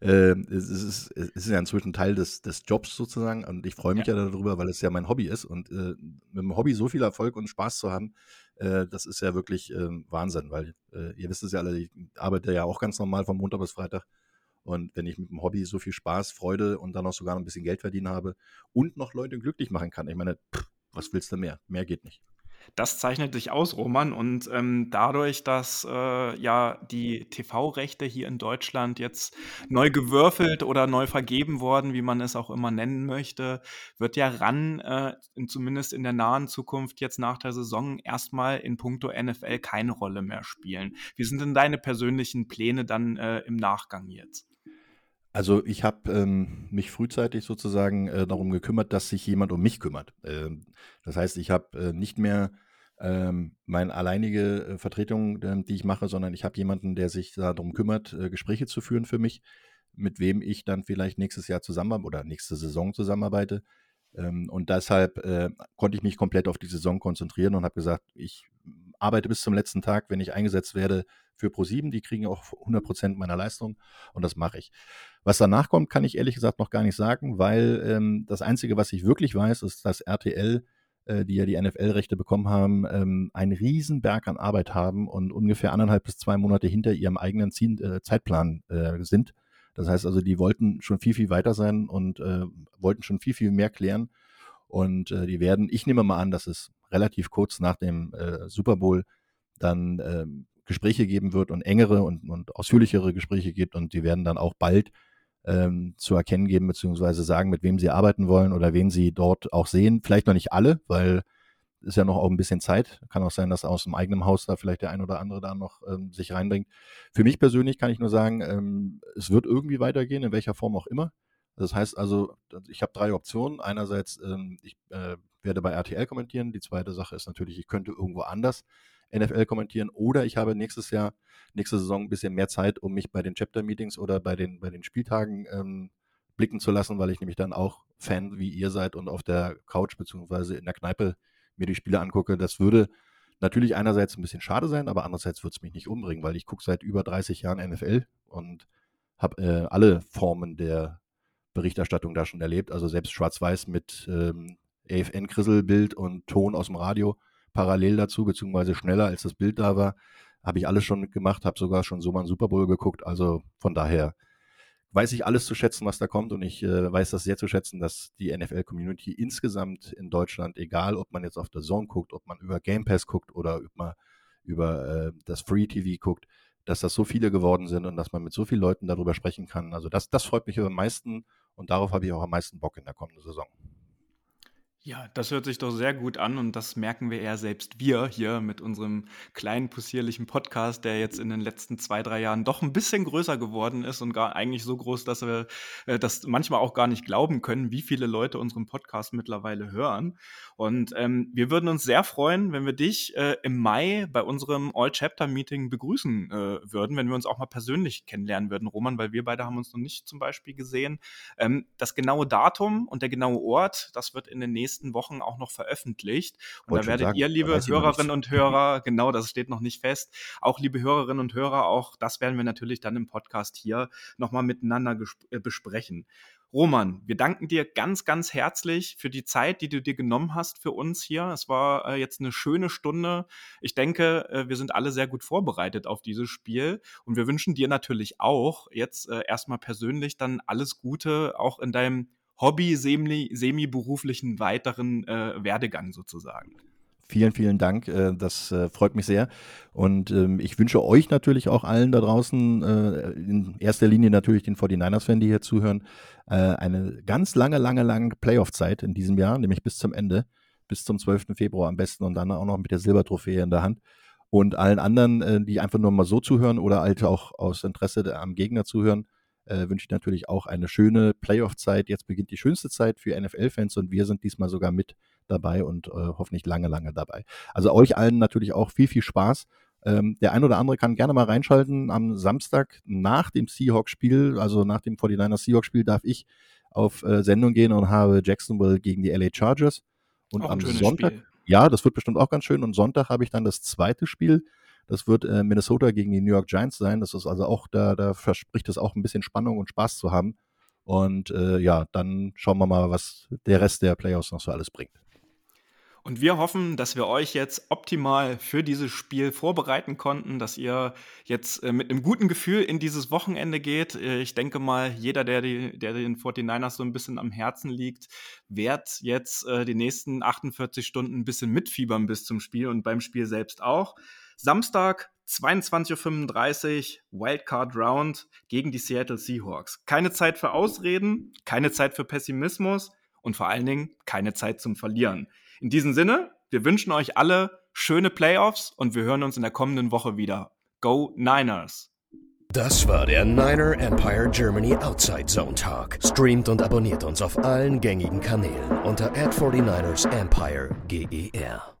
äh, es, ist, es ist ja inzwischen Teil des, des Jobs sozusagen und ich freue mich ja. ja. darüber, weil es ja mein Hobby ist und äh, mit dem Hobby so viel Erfolg und Spaß zu haben, äh, das ist ja wirklich ähm, Wahnsinn, weil äh, ihr wisst es ja alle, ich arbeite ja auch ganz normal von Montag bis Freitag und wenn ich mit dem Hobby so viel Spaß, Freude und dann auch sogar noch ein bisschen Geld verdienen habe und noch Leute glücklich machen kann, ich meine, pff, was willst du mehr? Mehr geht nicht. Das zeichnet sich aus, Roman. Und ähm, dadurch, dass äh, ja die TV-Rechte hier in Deutschland jetzt neu gewürfelt oder neu vergeben worden, wie man es auch immer nennen möchte, wird ja RAN äh, in, zumindest in der nahen Zukunft jetzt nach der Saison erstmal in puncto NFL keine Rolle mehr spielen. Wie sind denn deine persönlichen Pläne dann äh, im Nachgang jetzt? Also ich habe ähm, mich frühzeitig sozusagen äh, darum gekümmert, dass sich jemand um mich kümmert. Ähm, das heißt, ich habe äh, nicht mehr ähm, meine alleinige äh, Vertretung, ähm, die ich mache, sondern ich habe jemanden, der sich darum kümmert, äh, Gespräche zu führen für mich, mit wem ich dann vielleicht nächstes Jahr zusammen oder nächste Saison zusammenarbeite. Ähm, und deshalb äh, konnte ich mich komplett auf die Saison konzentrieren und habe gesagt, ich arbeite bis zum letzten Tag, wenn ich eingesetzt werde für Pro7. Die kriegen auch 100 Prozent meiner Leistung und das mache ich. Was danach kommt, kann ich ehrlich gesagt noch gar nicht sagen, weil ähm, das Einzige, was ich wirklich weiß, ist, dass RTL, äh, die ja die NFL-Rechte bekommen haben, ähm, einen riesen Berg an Arbeit haben und ungefähr anderthalb bis zwei Monate hinter ihrem eigenen äh, Zeitplan äh, sind. Das heißt also, die wollten schon viel, viel weiter sein und wollten schon viel, viel mehr klären. Und die werden, ich nehme mal an, dass es relativ kurz nach dem äh, Super Bowl dann äh, Gespräche geben wird und engere und, und ausführlichere Gespräche gibt und die werden dann auch bald ähm, zu erkennen geben, beziehungsweise sagen, mit wem sie arbeiten wollen oder wen sie dort auch sehen. Vielleicht noch nicht alle, weil ist ja noch auch ein bisschen Zeit. Kann auch sein, dass aus dem eigenen Haus da vielleicht der ein oder andere da noch ähm, sich reinbringt. Für mich persönlich kann ich nur sagen, ähm, es wird irgendwie weitergehen, in welcher Form auch immer. Das heißt also, ich habe drei Optionen. Einerseits, ähm, ich äh, werde bei RTL kommentieren. Die zweite Sache ist natürlich, ich könnte irgendwo anders NFL kommentieren oder ich habe nächstes Jahr, nächste Saison ein bisschen mehr Zeit, um mich bei den Chapter-Meetings oder bei den, bei den Spieltagen ähm, blicken zu lassen, weil ich nämlich dann auch Fan wie ihr seid und auf der Couch beziehungsweise in der Kneipe mir die Spiele angucke. Das würde natürlich einerseits ein bisschen schade sein, aber andererseits würde es mich nicht umbringen, weil ich gucke seit über 30 Jahren NFL und habe äh, alle Formen der Berichterstattung da schon erlebt. Also selbst Schwarz-Weiß mit ähm, AFN-Krisselbild und Ton aus dem Radio parallel dazu, beziehungsweise schneller als das Bild da war. Habe ich alles schon gemacht, habe sogar schon so mal einen Super Bowl geguckt. Also von daher weiß ich alles zu schätzen, was da kommt. Und ich äh, weiß das sehr zu schätzen, dass die NFL-Community insgesamt in Deutschland, egal ob man jetzt auf der Zone guckt, ob man über Game Pass guckt oder ob man über äh, das Free TV guckt, dass das so viele geworden sind und dass man mit so vielen Leuten darüber sprechen kann. Also das, das freut mich am meisten und darauf habe ich auch am meisten Bock in der kommenden Saison. Ja, das hört sich doch sehr gut an und das merken wir eher selbst wir hier mit unserem kleinen possierlichen Podcast, der jetzt in den letzten zwei, drei Jahren doch ein bisschen größer geworden ist und gar eigentlich so groß, dass wir äh, das manchmal auch gar nicht glauben können, wie viele Leute unseren Podcast mittlerweile hören. Und ähm, wir würden uns sehr freuen, wenn wir dich äh, im Mai bei unserem All-Chapter-Meeting begrüßen äh, würden, wenn wir uns auch mal persönlich kennenlernen würden, Roman, weil wir beide haben uns noch nicht zum Beispiel gesehen. Ähm, das genaue Datum und der genaue Ort, das wird in den nächsten nächsten Wochen auch noch veröffentlicht. Und Wollte da werdet sagen, ihr, liebe Hörerinnen und Hörer, genau, das steht noch nicht fest, auch liebe Hörerinnen und Hörer, auch das werden wir natürlich dann im Podcast hier nochmal miteinander äh, besprechen. Roman, wir danken dir ganz, ganz herzlich für die Zeit, die du dir genommen hast für uns hier. Es war äh, jetzt eine schöne Stunde. Ich denke, äh, wir sind alle sehr gut vorbereitet auf dieses Spiel und wir wünschen dir natürlich auch jetzt äh, erstmal persönlich dann alles Gute, auch in deinem Hobby, semi-beruflichen weiteren äh, Werdegang sozusagen. Vielen, vielen Dank. Äh, das äh, freut mich sehr. Und ähm, ich wünsche euch natürlich auch allen da draußen, äh, in erster Linie natürlich den 49ers-Fan, die hier zuhören, eine ganz lange, lange, lange Playoff-Zeit in diesem Jahr, nämlich bis zum Ende, bis zum 12. Februar am besten und dann auch noch mit der Silbertrophäe in der Hand. Und allen anderen, die einfach nur mal so zuhören oder halt auch aus Interesse am Gegner zuhören, äh, wünsche ich natürlich auch eine schöne Playoff-Zeit. Jetzt beginnt die schönste Zeit für NFL-Fans und wir sind diesmal sogar mit dabei und äh, hoffentlich lange, lange dabei. Also euch allen natürlich auch viel, viel Spaß. Ähm, der ein oder andere kann gerne mal reinschalten. Am Samstag nach dem Seahawks-Spiel, also nach dem 49ers Seahawks-Spiel, darf ich auf äh, Sendung gehen und habe Jacksonville gegen die LA Chargers. Und auch am Sonntag, Spiel. ja, das wird bestimmt auch ganz schön. Und Sonntag habe ich dann das zweite Spiel das wird äh, Minnesota gegen die New York Giants sein. Das ist also auch, da, da verspricht es auch ein bisschen Spannung und Spaß zu haben. Und äh, ja, dann schauen wir mal, was der Rest der Playoffs noch so alles bringt. Und wir hoffen, dass wir euch jetzt optimal für dieses Spiel vorbereiten konnten, dass ihr jetzt äh, mit einem guten Gefühl in dieses Wochenende geht. Äh, ich denke mal, jeder, der, die, der den 49ers so ein bisschen am Herzen liegt, wird jetzt äh, die nächsten 48 Stunden ein bisschen mitfiebern bis zum Spiel und beim Spiel selbst auch. Samstag 22.35 Uhr Wildcard Round gegen die Seattle Seahawks. Keine Zeit für Ausreden, keine Zeit für Pessimismus und vor allen Dingen keine Zeit zum Verlieren. In diesem Sinne, wir wünschen euch alle schöne Playoffs und wir hören uns in der kommenden Woche wieder. Go Niners! Das war der Niner Empire Germany Outside Zone Talk. Streamt und abonniert uns auf allen gängigen Kanälen unter ad 49 ersempire GER.